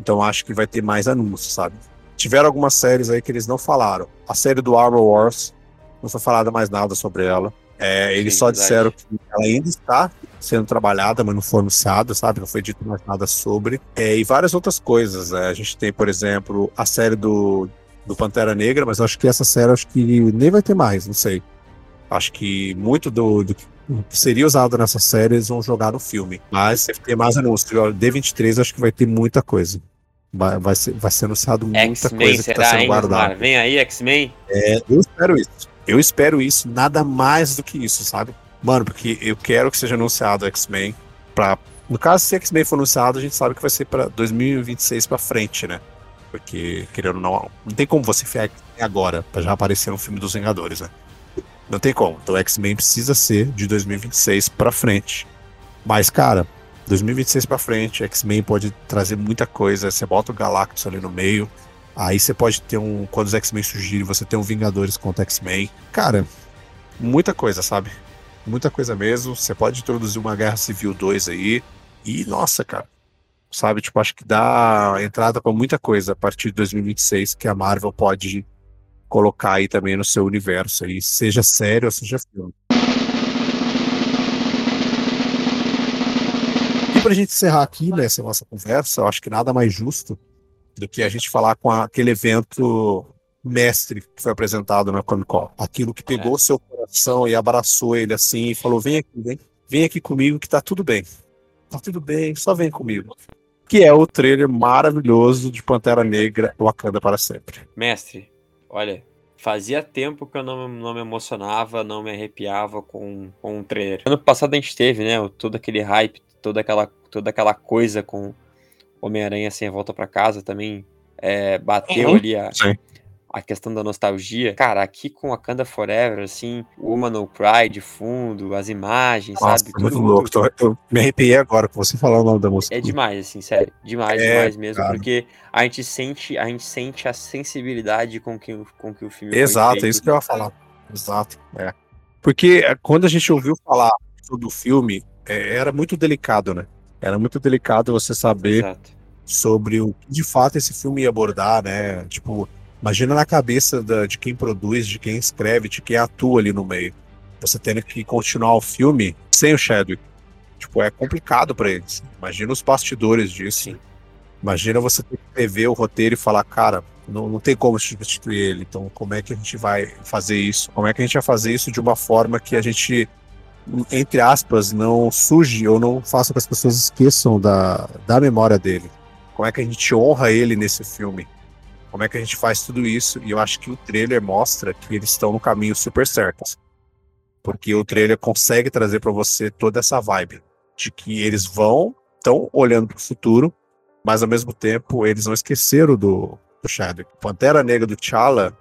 Então acho que vai ter mais anúncios, sabe? Tiveram algumas séries aí que eles não falaram. A série do Armor Wars, não foi falado mais nada sobre ela. É, eles Sim, só verdade. disseram que ela ainda está sendo trabalhada, mas não foi anunciado, sabe? Não foi dito mais nada sobre. É, e várias outras coisas. Né? A gente tem, por exemplo, a série do, do Pantera Negra, mas acho que essa série acho que nem vai ter mais, não sei. Acho que muito do, do que seria usado nessa série eles vão jogar no filme. Mas ter mais anúncios. D23 acho que vai ter muita coisa. Vai, vai, ser, vai ser anunciado muita coisa que tá sendo guardada. Vem aí, X-Men? É, eu espero isso. Eu espero isso, nada mais do que isso, sabe? Mano, porque eu quero que seja anunciado X-Men pra. No caso, se X-Men for anunciado, a gente sabe que vai ser pra 2026 pra frente, né? Porque, querendo ou não, não tem como você enfiar X-Men agora, pra já aparecer no filme dos Vingadores, né? Não tem como. Então, X-Men precisa ser de 2026 pra frente. Mas, cara, 2026 pra frente, X-Men pode trazer muita coisa. Você bota o Galactus ali no meio, Aí você pode ter um. Quando os X-Men surgirem, você tem um Vingadores contra X-Men. Cara, muita coisa, sabe? Muita coisa mesmo. Você pode introduzir uma Guerra Civil 2 aí. E, nossa, cara. Sabe? Tipo, acho que dá entrada para muita coisa a partir de 2026 que a Marvel pode colocar aí também no seu universo aí, seja sério ou seja filme. E pra gente encerrar aqui nessa nossa conversa, eu acho que nada mais justo do que a gente falar com aquele evento mestre que foi apresentado na Comic Con. Aquilo que pegou é. seu coração e abraçou ele assim e falou: vem aqui, vem, vem aqui comigo que tá tudo bem. Tá tudo bem, só vem comigo. Que é o trailer maravilhoso de Pantera Negra Wakanda para sempre. Mestre, olha, fazia tempo que eu não, não me emocionava, não me arrepiava com, com um trailer. Ano passado a gente teve, né, todo aquele hype, toda aquela, toda aquela coisa com Homem-Aranha sem a volta para casa também é, bateu uhum. ali a, a questão da nostalgia. Cara, aqui com Wakanda Forever, assim, o No Cry de fundo, as imagens, Nossa, sabe? Muito louco. Eu me arrepiei agora com você falar o nome da música. É demais, assim, sério. Demais, é, demais mesmo. Cara. Porque a gente sente, a gente sente a sensibilidade com que, com que o filme Exato, é isso que eu ia falar. Exato, é. Porque é, quando a gente ouviu falar sobre o filme, é, era muito delicado, né? Era muito delicado você saber Exato. sobre o que de fato esse filme ia abordar, né? Tipo, imagina na cabeça da, de quem produz, de quem escreve, de quem atua ali no meio. Você tendo que continuar o filme sem o Chadwick. Tipo, é complicado para eles. Imagina os bastidores disso. Imagina você ter que escrever o roteiro e falar, cara, não, não tem como substituir ele. Então, como é que a gente vai fazer isso? Como é que a gente vai fazer isso de uma forma que a gente entre aspas, não surge ou não faça que as pessoas esqueçam da, da memória dele. Como é que a gente honra ele nesse filme? Como é que a gente faz tudo isso? E eu acho que o trailer mostra que eles estão no caminho super certo. Porque o trailer consegue trazer para você toda essa vibe de que eles vão, estão olhando para o futuro, mas ao mesmo tempo eles não esqueceram do, do. Pantera Negra do T'Challa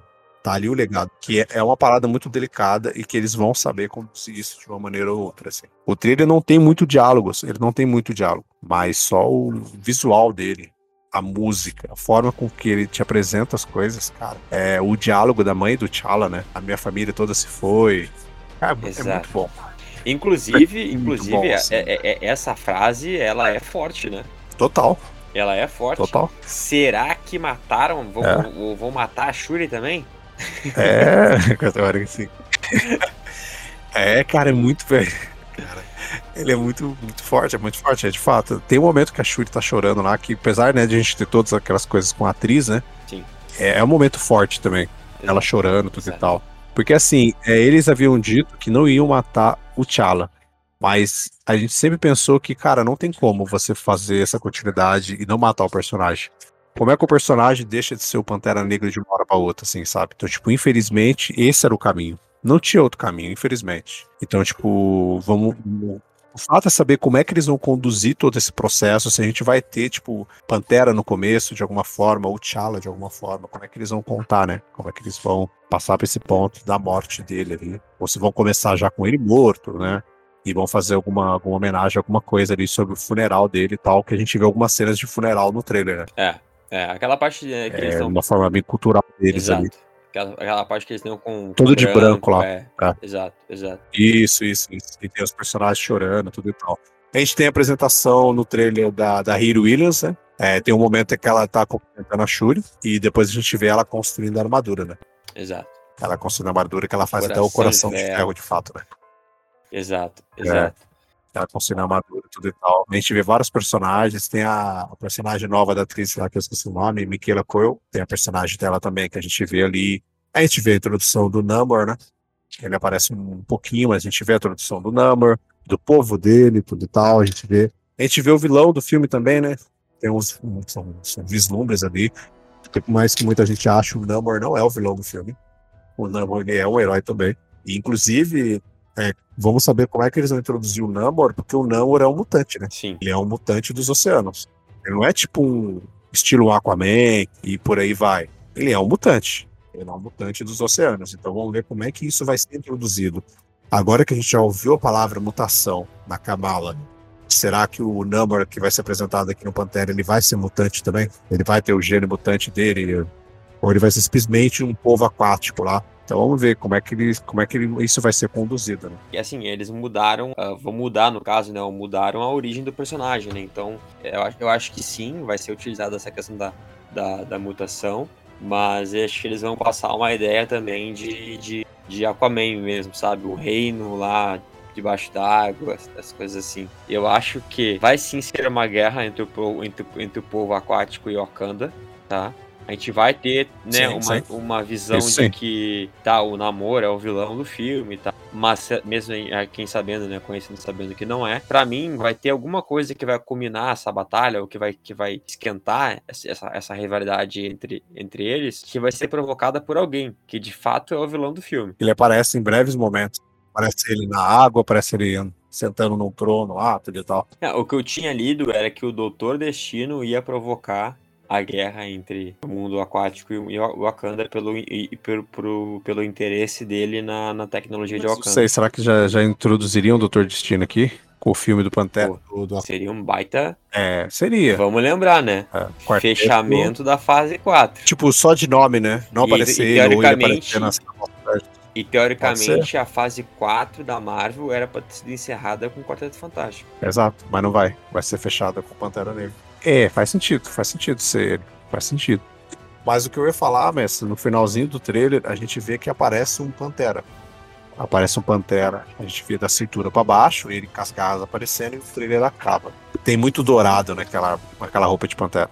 tá ali o legado, que é, é uma parada muito delicada e que eles vão saber conduzir isso de uma maneira ou outra, assim. O trailer não tem muito diálogo, assim, ele não tem muito diálogo, mas só o visual dele, a música, a forma com que ele te apresenta as coisas, cara, é o diálogo da mãe do T'Challa, né? A minha família toda se foi. Cara, é, é muito bom. Inclusive, [LAUGHS] é inclusive bom, assim. é, é, é, essa frase, ela é forte, né? Total. Ela é forte. Total. Será que mataram? Vão, é. vão matar a Shuri também? É, categórico sim. É, cara, é muito velho. Cara, ele é muito, muito forte, é muito forte, é de fato. Tem um momento que a Shuri tá chorando lá, que apesar né, de a gente ter todas aquelas coisas com a atriz, né? Sim. É, é um momento forte também. Exato. Ela chorando, tudo Exato. e tal. Porque assim, é, eles haviam dito que não iam matar o T'Challa. Mas a gente sempre pensou que, cara, não tem como você fazer essa continuidade e não matar o personagem como é que o personagem deixa de ser o Pantera Negra de uma hora pra outra, assim, sabe? Então, tipo, infelizmente, esse era o caminho. Não tinha outro caminho, infelizmente. Então, tipo, vamos. O fato é saber como é que eles vão conduzir todo esse processo, se a gente vai ter, tipo, Pantera no começo, de alguma forma, ou T'Challa de alguma forma, como é que eles vão contar, né? Como é que eles vão passar pra esse ponto da morte dele ali. Ou se vão começar já com ele morto, né? E vão fazer alguma, alguma homenagem, alguma coisa ali sobre o funeral dele e tal, que a gente vê algumas cenas de funeral no trailer, né? É, é, aquela parte é, que é, eles estão. uma forma bem cultural deles exato. ali. Aquela, aquela parte que eles estão com. Com de branco, branco lá. É. é. Exato, exato. Isso, isso, isso. E tem os personagens chorando, tudo e tal. A gente tem a apresentação no trailer da, da Hiro Williams, né? É, tem um momento em que ela tá cumprimentando a Shuri e depois a gente vê ela construindo a armadura, né? Exato. Ela construindo a armadura que ela faz Coração até o coração de de ferro. ferro, de fato, né? Exato, exato. Ela construindo a armadura e tudo e tal. A gente vê vários personagens, tem a, a personagem nova da atriz lá, que eu esqueci o nome, Michaela Coyle, tem a personagem dela também, que a gente vê ali. A gente vê a introdução do Namor, né? Ele aparece um pouquinho, mas a gente vê a introdução do Namor, do povo dele, tudo e tal, a gente vê. A gente vê o vilão do filme também, né? Tem uns, são, vislumbres ali. Mais que muita gente acha, o Namor não é o vilão do filme. O Namor é um herói também. E, inclusive, é, vamos saber como é que eles vão introduzir o Namor, porque o Namor é um mutante, né? Sim. Ele é um mutante dos oceanos. Ele não é tipo um estilo Aquaman e por aí vai. Ele é um mutante. Ele é um mutante dos oceanos. Então vamos ver como é que isso vai ser introduzido. Agora que a gente já ouviu a palavra mutação na Kamala, será que o Namor que vai ser apresentado aqui no Pantera, ele vai ser mutante também? Ele vai ter o gene mutante dele? Ou ele vai ser simplesmente um povo aquático lá? Então vamos ver como é que, ele, como é que ele- isso vai ser conduzido. Né? E assim, eles mudaram, ah, vão mudar no caso, né? Mudaram a origem do personagem, né? Então, eu, acho- eu acho que sim, vai ser utilizada essa questão da, da, da mutação, mas acho que eles vão passar uma ideia também de, de, de Aquaman mesmo, sabe? O reino lá debaixo d'água, essas coisas assim. Eu acho que vai sim ser uma guerra entre o, povo- entre, entre o povo aquático e Wakanda, tá? A gente vai ter, né, Sim, uma, sim. uma visão Isso de sim. que tá, o namoro é o vilão do filme, tá? Mas mesmo em- quem sabendo, né, conhecendo sabendo que não é, Pra mim vai ter alguma coisa que vai culminar essa batalha, ou que vai, que vai esquentar essa, essa, essa rivalidade entre, entre eles, que vai ser provocada por alguém, que de fato é o vilão do filme. Ele aparece em breves momentos. Aparece ele na água, aparece ele sentando num trono lá, tudo e tal. É, o que eu tinha lido era que o Doutor Destino ia provocar a guerra entre o mundo aquático e o Wakanda pelo, e, e pelo, pro- pelo interesse dele na, na tecnologia de Não Wakanda. sei, será que já, já introduziriam o Doutor Destino aqui? Com o filme do Pantera? Pô, do, Seria um baita. É, seria. Vamos lembrar, né? É. Fechamento da fase 4. Tipo, só de nome, né? Não E- aparecer e ou ele teoricamente- aparecer nas E teoricamente a fase 4 da Marvel era pra ter sido encerrada com o Quarteto Fantástico. Exato, mas não vai. Vai ser fechada com o Pantera Negra. É, faz sentido, faz sentido ser ele. Faz sentido. Mas o que eu ia falar, mestre, no finalzinho do trailer, a gente vê que aparece um Pantera. Aparece um Pantera, a gente vê da cintura pra baixo, ele com as garras aparecendo e o trailer acaba. Tem muito dourado naquela, naquela roupa de Pantera.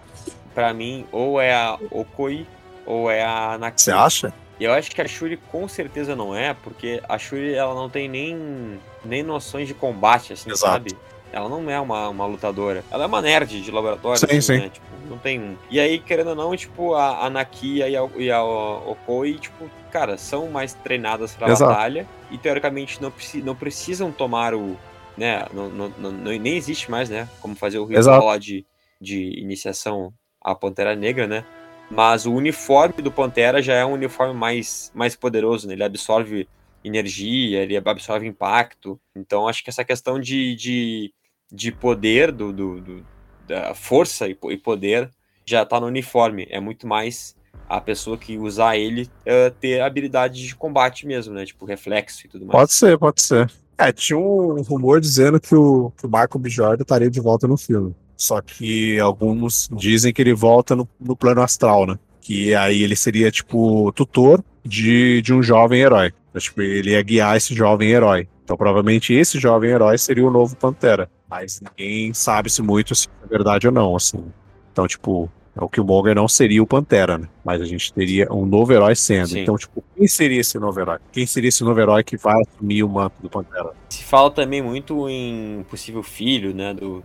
Pra mim, ou é a Okoi ou é a Nakia. Você acha? Eu acho que a Shuri com certeza não é, porque a Shuri ela não tem nem, nem noções de combate, assim, Exato. sabe? Ela não é uma, uma lutadora. Ela é uma nerd de laboratório, Sim, assim, sim. né? Tipo, não tem um. E aí, querendo ou não, tipo, a, a Nakia e a, e a Okoi, tipo, cara, são mais treinadas pra Exato. batalha e teoricamente não, preci não precisam tomar o. Né? Não, não, não- nem existe mais, né? Como fazer o ritual lá de, de iniciação à Pantera Negra, né? Mas o uniforme do Pantera já é um uniforme mais, mais poderoso, né? Ele absorve energia, ele absorve impacto. Então acho que essa questão de, de, de poder, do, do, do- da força e po- poder, já tá no uniforme. É muito mais a pessoa que usar ele eh, ter habilidade de combate mesmo, né? Tipo, reflexo e tudo mais. Pode ser, pode ser. É, tinha um rumor dizendo que o, que o Michael B. Estaria de volta no filme. Só que alguns dizem que ele volta no, no plano astral, né? Que aí ele seria, tipo, tutor de, de um jovem herói. Então, tipo, ele ia guiar esse jovem herói. Então, provavelmente, esse jovem herói seria o novo Pantera. Mas ninguém sabe se muito se é verdade ou não, assim. Então, tipo, o Killmonger não seria o Pantera, né? Mas a gente teria um novo herói sendo. Sim. Então, tipo, quem seria esse novo herói? Quem seria esse novo herói que vai assumir o manto do Pantera? Se fala também muito em possível filho, né? Do,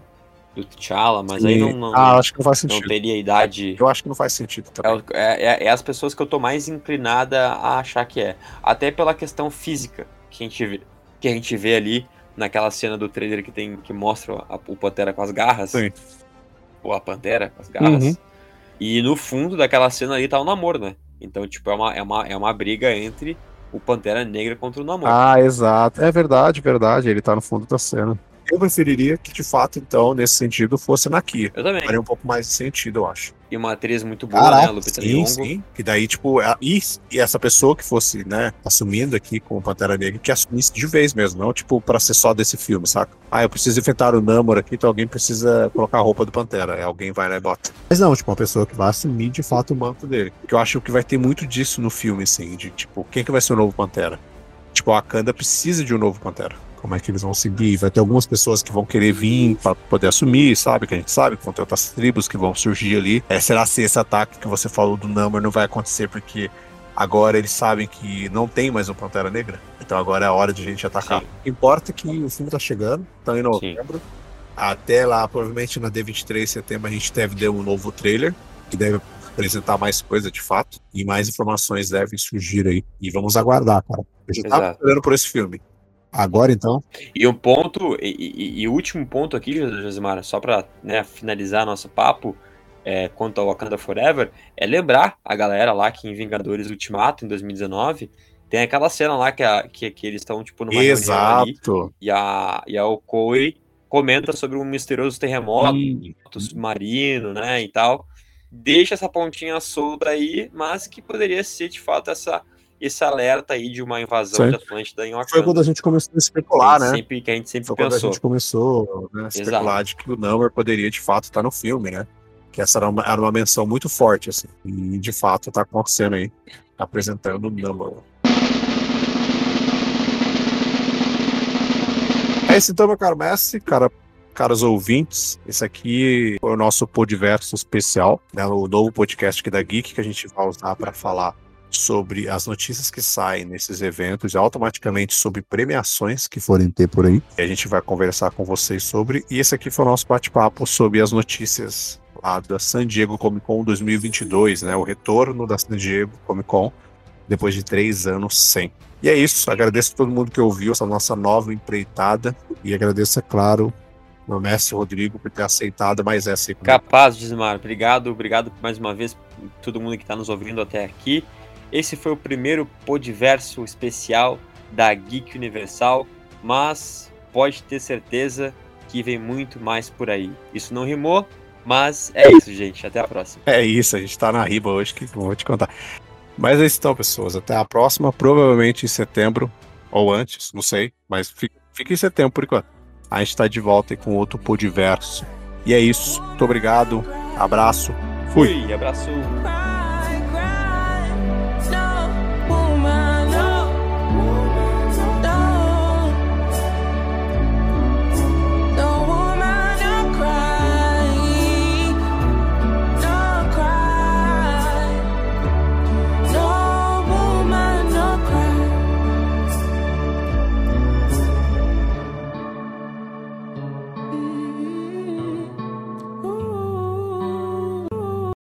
do T'Challa, mas aí E- não, não, ah, acho que não faz não sentido. teria idade. Eu acho que não faz sentido É, também. o- é- é- é as pessoas que eu tô mais inclinada a achar que é. Até pela questão física que a gente vê, que a gente vê ali naquela cena do trailer que tem que mostra a- o Pantera com as garras. Sim. Ou a Pantera com as garras. Uhum. E no fundo daquela cena ali tá o namoro, né? Então, tipo, é uma, é uma, é uma briga entre o Pantera Negra contra o namoro. Ah, exato. É verdade, verdade. Ele tá no fundo da cena. Eu preferiria que, de fato, então, nesse sentido, fosse na Kia. Eu também. Faria um pouco mais de sentido, eu acho. e uma atriz muito boa, Caraca, né? A Lupita sim, sim. Que daí, tipo, a, e, e, essa pessoa que fosse, né, assumindo aqui com o Pantera Negra, que assumisse de vez mesmo, não, tipo, pra ser só desse filme, saca? Ah, eu preciso enfrentar o Namor aqui, então alguém precisa colocar a roupa do Pantera. Aí alguém vai lá e bota. Mas não, tipo, uma pessoa que vai assumir de fato o manto dele. Que eu acho que vai ter muito disso no filme, assim, de tipo, quem que vai ser o novo Pantera? Tipo, a Wakanda precisa de um novo Pantera como é que eles vão seguir. Vai ter algumas pessoas que vão querer vir para poder assumir, sabe? Que a gente sabe que vão ter outras tribos que vão surgir ali. É, será se esse ataque que você falou do Namor não vai acontecer porque agora eles sabem que não tem mais um Pantera Negra? Então agora é a hora de a gente atacar. Sim. Importa que o filme tá chegando, tá em novembro. Sim. Até lá, provavelmente na D23 de setembro, a gente deve ter um novo trailer, que deve apresentar mais coisa de fato. E mais informações devem surgir aí. E vamos aguardar, cara. A gente tá esperando por esse filme. Agora então. E um ponto, e, o último ponto aqui, Josimara, só para né, finalizar nosso papo é, quanto ao Wakanda Forever, é lembrar a galera lá que em Vingadores Ultimato, em 2019, tem aquela cena lá que, a, que, que eles estão, tipo, numa Exato. Ali, e a, e a Okoi comenta sobre um misterioso terremoto hum. submarino, né, e tal. Deixa essa pontinha solta aí, mas que poderia ser, de fato, essa esse alerta aí de uma invasão certo. de Atlântida em Wakanda. Foi quando a gente começou a especular, né? Sempre, que a gente sempre Foi pensou. quando a gente começou né, a especular Exato. de que o Number poderia de fato estar no filme, né? Que essa era uma, era uma menção muito forte, assim. E de fato está acontecendo aí, apresentando o Number. É isso então, meu caro Messi, cara, caros ouvintes, esse aqui foi o nosso Podiverso especial, né, o novo podcast aqui da Geek que a gente vai usar para falar sobre as notícias que saem nesses eventos automaticamente sobre premiações que forem ter por aí. E a gente vai conversar com vocês sobre. E esse aqui foi o nosso bate-papo sobre as notícias lá da San Diego Comic Con 2022, né? O retorno da San Diego Comic Con depois de três anos sem. E é isso. Agradeço a todo mundo que ouviu essa nossa nova empreitada e agradeço, é claro, meu mestre Rodrigo por ter aceitado mais essa. Capaz, Gismar. Obrigado, obrigado mais uma vez todo mundo que está nos ouvindo até aqui. Esse foi o primeiro Podiverso especial da Geek Universal, mas pode ter certeza que vem muito mais por aí. Isso não rimou, mas é isso, gente. Até a próxima. É isso, a gente tá na riba hoje que vou te contar. Mas é isso então, pessoas. Até a próxima, provavelmente em setembro ou antes, não sei, mas fica, fica em setembro por enquanto. A gente tá de volta com outro Podiverso. E é isso. Muito obrigado. Abraço. Fui. Fui abraço.